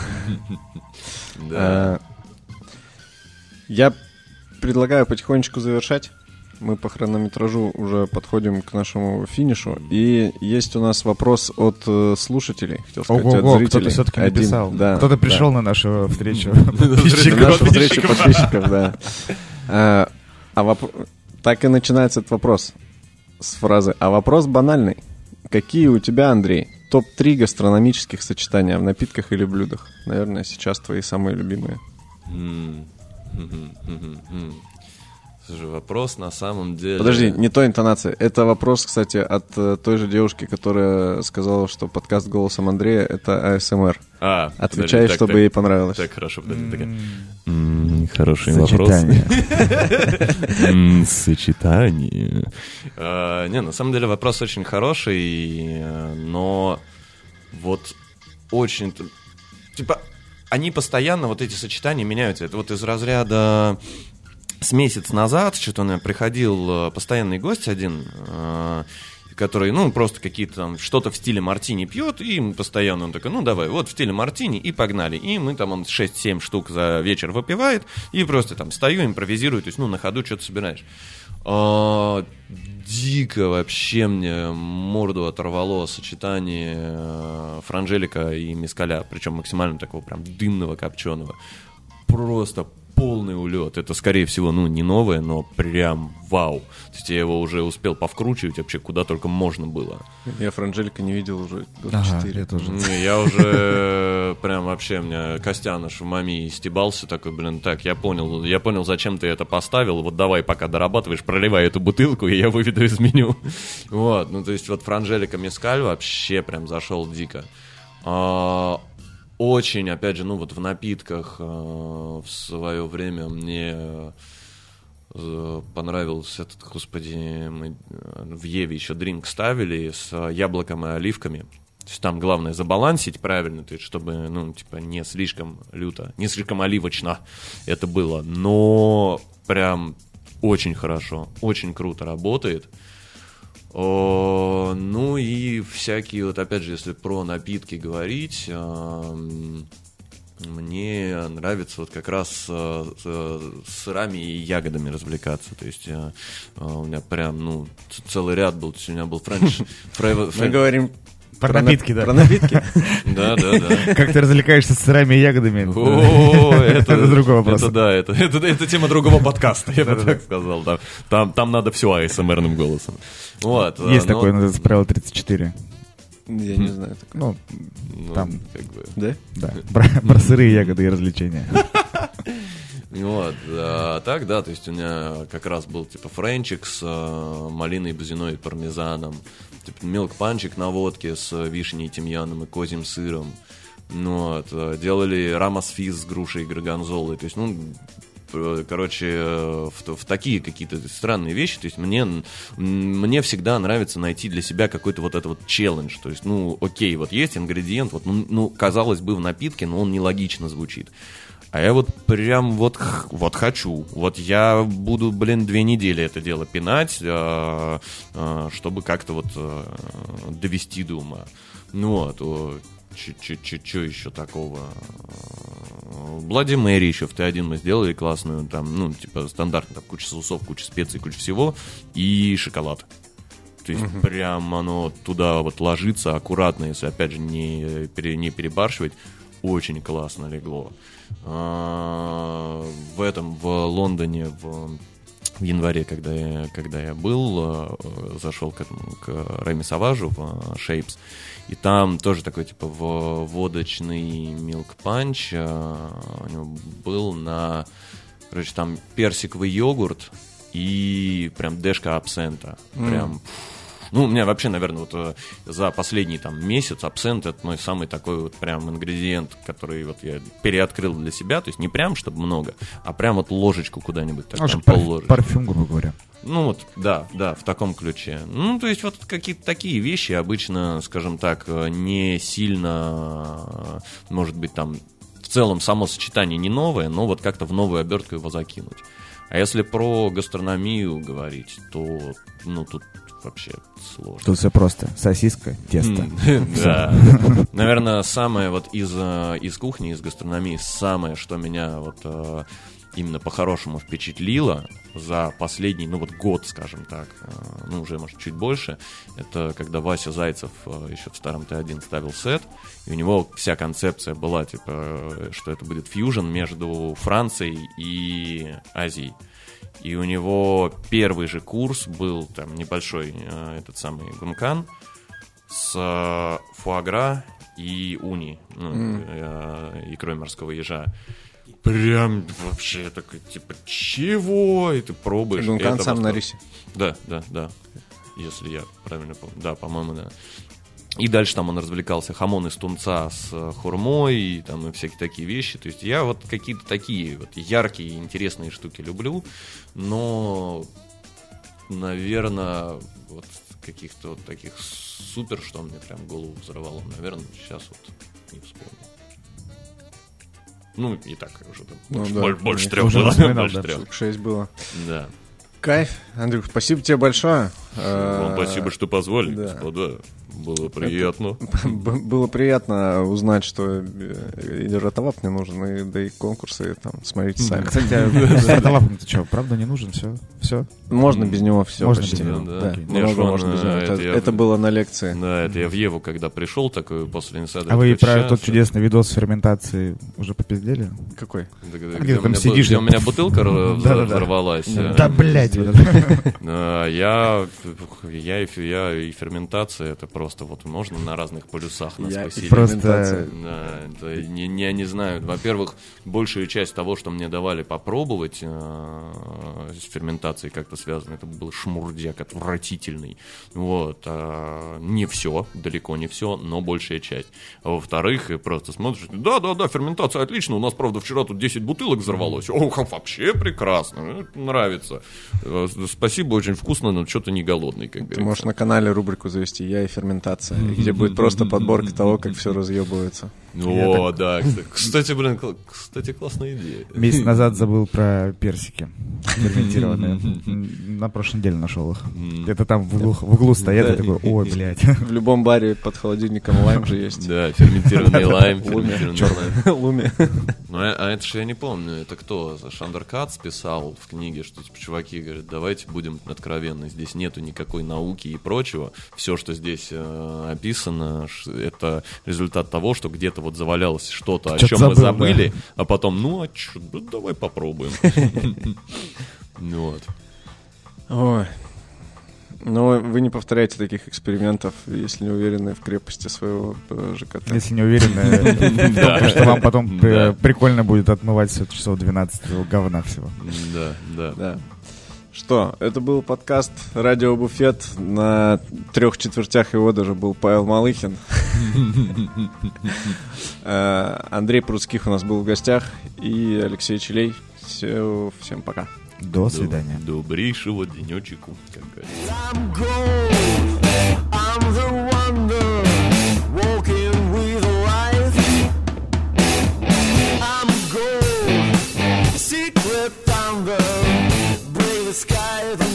Да. А, Я предлагаю потихонечку завершать. Мы по хронометражу уже подходим к нашему финишу. И есть у нас вопрос от э, слушателей. Хотел сказать, от Ого-го, зрителей. кто-то все-таки Один. написал. Да, Кто-то да. пришел на нашу встречу На нашу встречу подписчиков, да. А, а воп- Так и начинается этот вопрос с фразы. А вопрос банальный. Какие у тебя, Андрей, топ-3 гастрономических сочетания в напитках или блюдах? Наверное, сейчас твои самые любимые. Слушай, вопрос на самом деле... Подожди, не то интонация. Это вопрос, кстати, от э, той же девушки, которая сказала, что подкаст голосом Андрея это АСМР. А, Отвечай, подожди, так, чтобы так, ей понравилось. Так, хорошо, подожди, такая. М, М, Хороший вопрос. Сочетание. М, Сочетание. А, Не, на самом деле вопрос очень хороший, э, но вот очень... Типа, они постоянно, вот эти сочетания меняются. Это вот из разряда с месяц назад, что-то у меня приходил э, постоянный гость один, э, который, ну, просто какие-то там, что-то в стиле мартини пьет, и постоянно он такой, ну, давай, вот в стиле мартини, и погнали. И мы там, он 6-7 штук за вечер выпивает, и просто там стою, импровизирую, то есть, ну, на ходу что-то собираешь. Дико вообще мне морду оторвало сочетание э, франжелика и мискаля, причем максимально такого прям дымного, копченого. Просто полный улет. Это, скорее всего, ну, не новое, но прям вау. То есть я его уже успел повкручивать вообще куда только можно было. Я Франжелика не видел уже год Ага, 4. я тоже. Не, я уже прям вообще, у меня Костяныш в маме стебался такой, блин, так, я понял, я понял, зачем ты это поставил, вот давай, пока дорабатываешь, проливай эту бутылку, и я выведу из меню. Вот, ну, то есть вот Франжелика Мескаль вообще прям зашел дико. Очень, опять же, ну, вот в напитках э, в свое время мне э, понравился этот, господи, мы в Еве еще дринк ставили с яблоком и оливками. То есть там главное забалансить правильно, то есть чтобы, ну, типа, не слишком люто, не слишком оливочно это было. Но прям очень хорошо, очень круто работает. О, ну и всякие, вот опять же, если про напитки говорить, эм, мне нравится вот как раз э, с сырами и ягодами развлекаться. То есть э, э, у меня прям, ну, целый ряд был. То есть у меня был френч... фрейв- Мы говорим Про на- напитки, да. Про напитки. Да, да, да. Как ты развлекаешься с сырами и ягодами? О, это, Это другой вопрос. Это да, это, тема другого подкаста, я бы так сказал. Там, там надо все АСМРным голосом. Вот. Есть но- такое, называется правило 34. Я не знаю. такое. Ну, ну, там. как бы, Да? да. Про, про сыры ягоды и развлечения. Вот, а так, да, то есть у меня как раз был типа френчик с э, малиной, бузиной и пармезаном, типа милк панчик на водке с вишней, тимьяном и козьим сыром. Ну, вот, э, делали рамас физ с грушей и горгонзолой. То есть, ну, короче, в, в такие какие-то странные вещи. То есть мне, мне всегда нравится найти для себя какой-то вот этот вот челлендж. То есть, ну, окей, вот есть ингредиент, вот, ну, ну, казалось бы, в напитке, но он нелогично звучит. А я вот прям вот, вот хочу. Вот я буду, блин, две недели это дело пинать, э, э, чтобы как-то вот э, довести до ума. Ну вот, что еще такого? Блади Мэри еще в Т1 мы сделали классную, там, ну, типа, стандартно, там, куча соусов, куча специй, куча всего, и шоколад. То есть прям оно туда вот ложится аккуратно, если, опять же, не, пере- не перебарщивать, очень классно легло. А, В этом, в Лондоне, в в январе, когда я, когда я был, э, зашел к, этому, к Рэми Саважу в э, Shapes, и там тоже такой, типа, водочный панч э, у него был на, короче, там персиковый йогурт и прям дэшка абсента. Прям, ну, у меня вообще, наверное, вот э, за последний там месяц абсент это мой самый такой вот прям ингредиент, который вот я переоткрыл для себя, то есть не прям, чтобы много, а прям вот ложечку куда-нибудь, так, прям парф- полложечки. парфюм, грубо говоря. Ну вот, да, да, в таком ключе. Ну, то есть вот какие-то такие вещи обычно, скажем так, э, не сильно, э, может быть, там в целом само сочетание не новое, но вот как-то в новую обертку его закинуть. А если про гастрономию говорить, то, ну, тут вообще сложно. Тут все просто. Сосиска, тесто. Да. Наверное, самое вот из, э, из кухни, из гастрономии, самое, что меня вот э, именно по-хорошему впечатлило за последний, ну вот год, скажем так, э, ну уже, может, чуть больше, это когда Вася Зайцев еще в старом Т1 ставил сет, и у него вся концепция была, типа, что это будет фьюжн между Францией и Азией. И у него первый же курс был там небольшой э, этот самый гункан с э, фуагра и уни, ну, э, икрой морского ежа. Прям вообще такой, типа, чего? И ты пробуешь. Гункан сам на рисе. Да, да, да. Если я правильно помню. Да, по-моему, да. И дальше там он развлекался хамон из тунца с э, хурмой, и там и всякие такие вещи. То есть я вот какие-то такие вот яркие, интересные штуки люблю, но, наверное, вот каких-то вот таких супер, что мне прям голову взорвало, наверное, сейчас вот не вспомню. Ну, и так уже там Ну больше, да, больше- больше трех было. вспоминал, больше да. трех. 6 было. Да. Кайф. Андрюх, спасибо тебе большое. Вам Э, спасибо, что позвали, да. господа. Было приятно. Было приятно узнать, что э, и ротовап не нужен, и, да и конкурсы там, смотрите сами. Кстати, а стартовап, ты что, правда не нужен? Все? Все? Можно без него все Можно почти. без него, да. Да, можно без него. э, Это, это я- это было на лекции. Да, это я в Еву, когда пришел, такой после инсайда. А вы про «Щас, тот чудесный видос ферментации уже попиздели? Какой? Да, где, ты у там меня, сидишь, у меня бутылка взорвалась. э, Да, блядь. э, фе- я и ферментация, это просто вот можно на разных полюсах нас Я и посидеть. Просто Да, это не, не, не знаю. Во-первых, большая часть того, что мне давали попробовать э, с ферментацией как-то связано, это был шмурдяк отвратительный. Вот. а, не все, далеко не все, но большая часть. А во-вторых, и просто смотришь, да-да-да, ферментация отлично, у нас, правда, вчера тут 10 бутылок взорвалось. Ох, вообще прекрасно, это нравится. Э, Спасибо, очень вкусно, но что-то не голодный, как Ты говорится. можешь на канале рубрику завести «Я и ферментация», где будет просто подборка того, как все разъебывается. О, да, кстати, блин, кстати, классная идея. месяц назад забыл про персики ферментированные. На прошлой неделе нашел их. Это там в углу, в углу стоят, и такой, ой, блядь. В любом баре под холодильником лайм же есть. Да, ферментированный лайм, Луми. ферментированный. Луми. Ну, а, а это же я не помню, это кто? Шандер Кац писал в книге, что типа, чуваки говорят, давайте будем откровенны, здесь нету никакой науки и прочего. Все, что здесь э, описано, это результат того, что где-то вот завалялось что-то, о чем мы забыл, забыли, а потом, ну, а чё, да давай попробуем. Ну Вот. Ой. Но вы не повторяете таких экспериментов, если не уверены в крепости своего э, ЖКТ. Если не уверены, в том, что вам потом э, прикольно будет отмывать все часов 12 этого говна всего. Да, да. Что, это был подкаст «Радио Буфет». На трех четвертях его даже был Павел Малыхин. Э, Андрей Пруцких у нас был в гостях. И Алексей Челей. Все, всем пока. До свидания. Добрейшего денечку, как говорится. I'm gold. I'm the wonder walking with life. I'm gold. Secret thunder. the sky.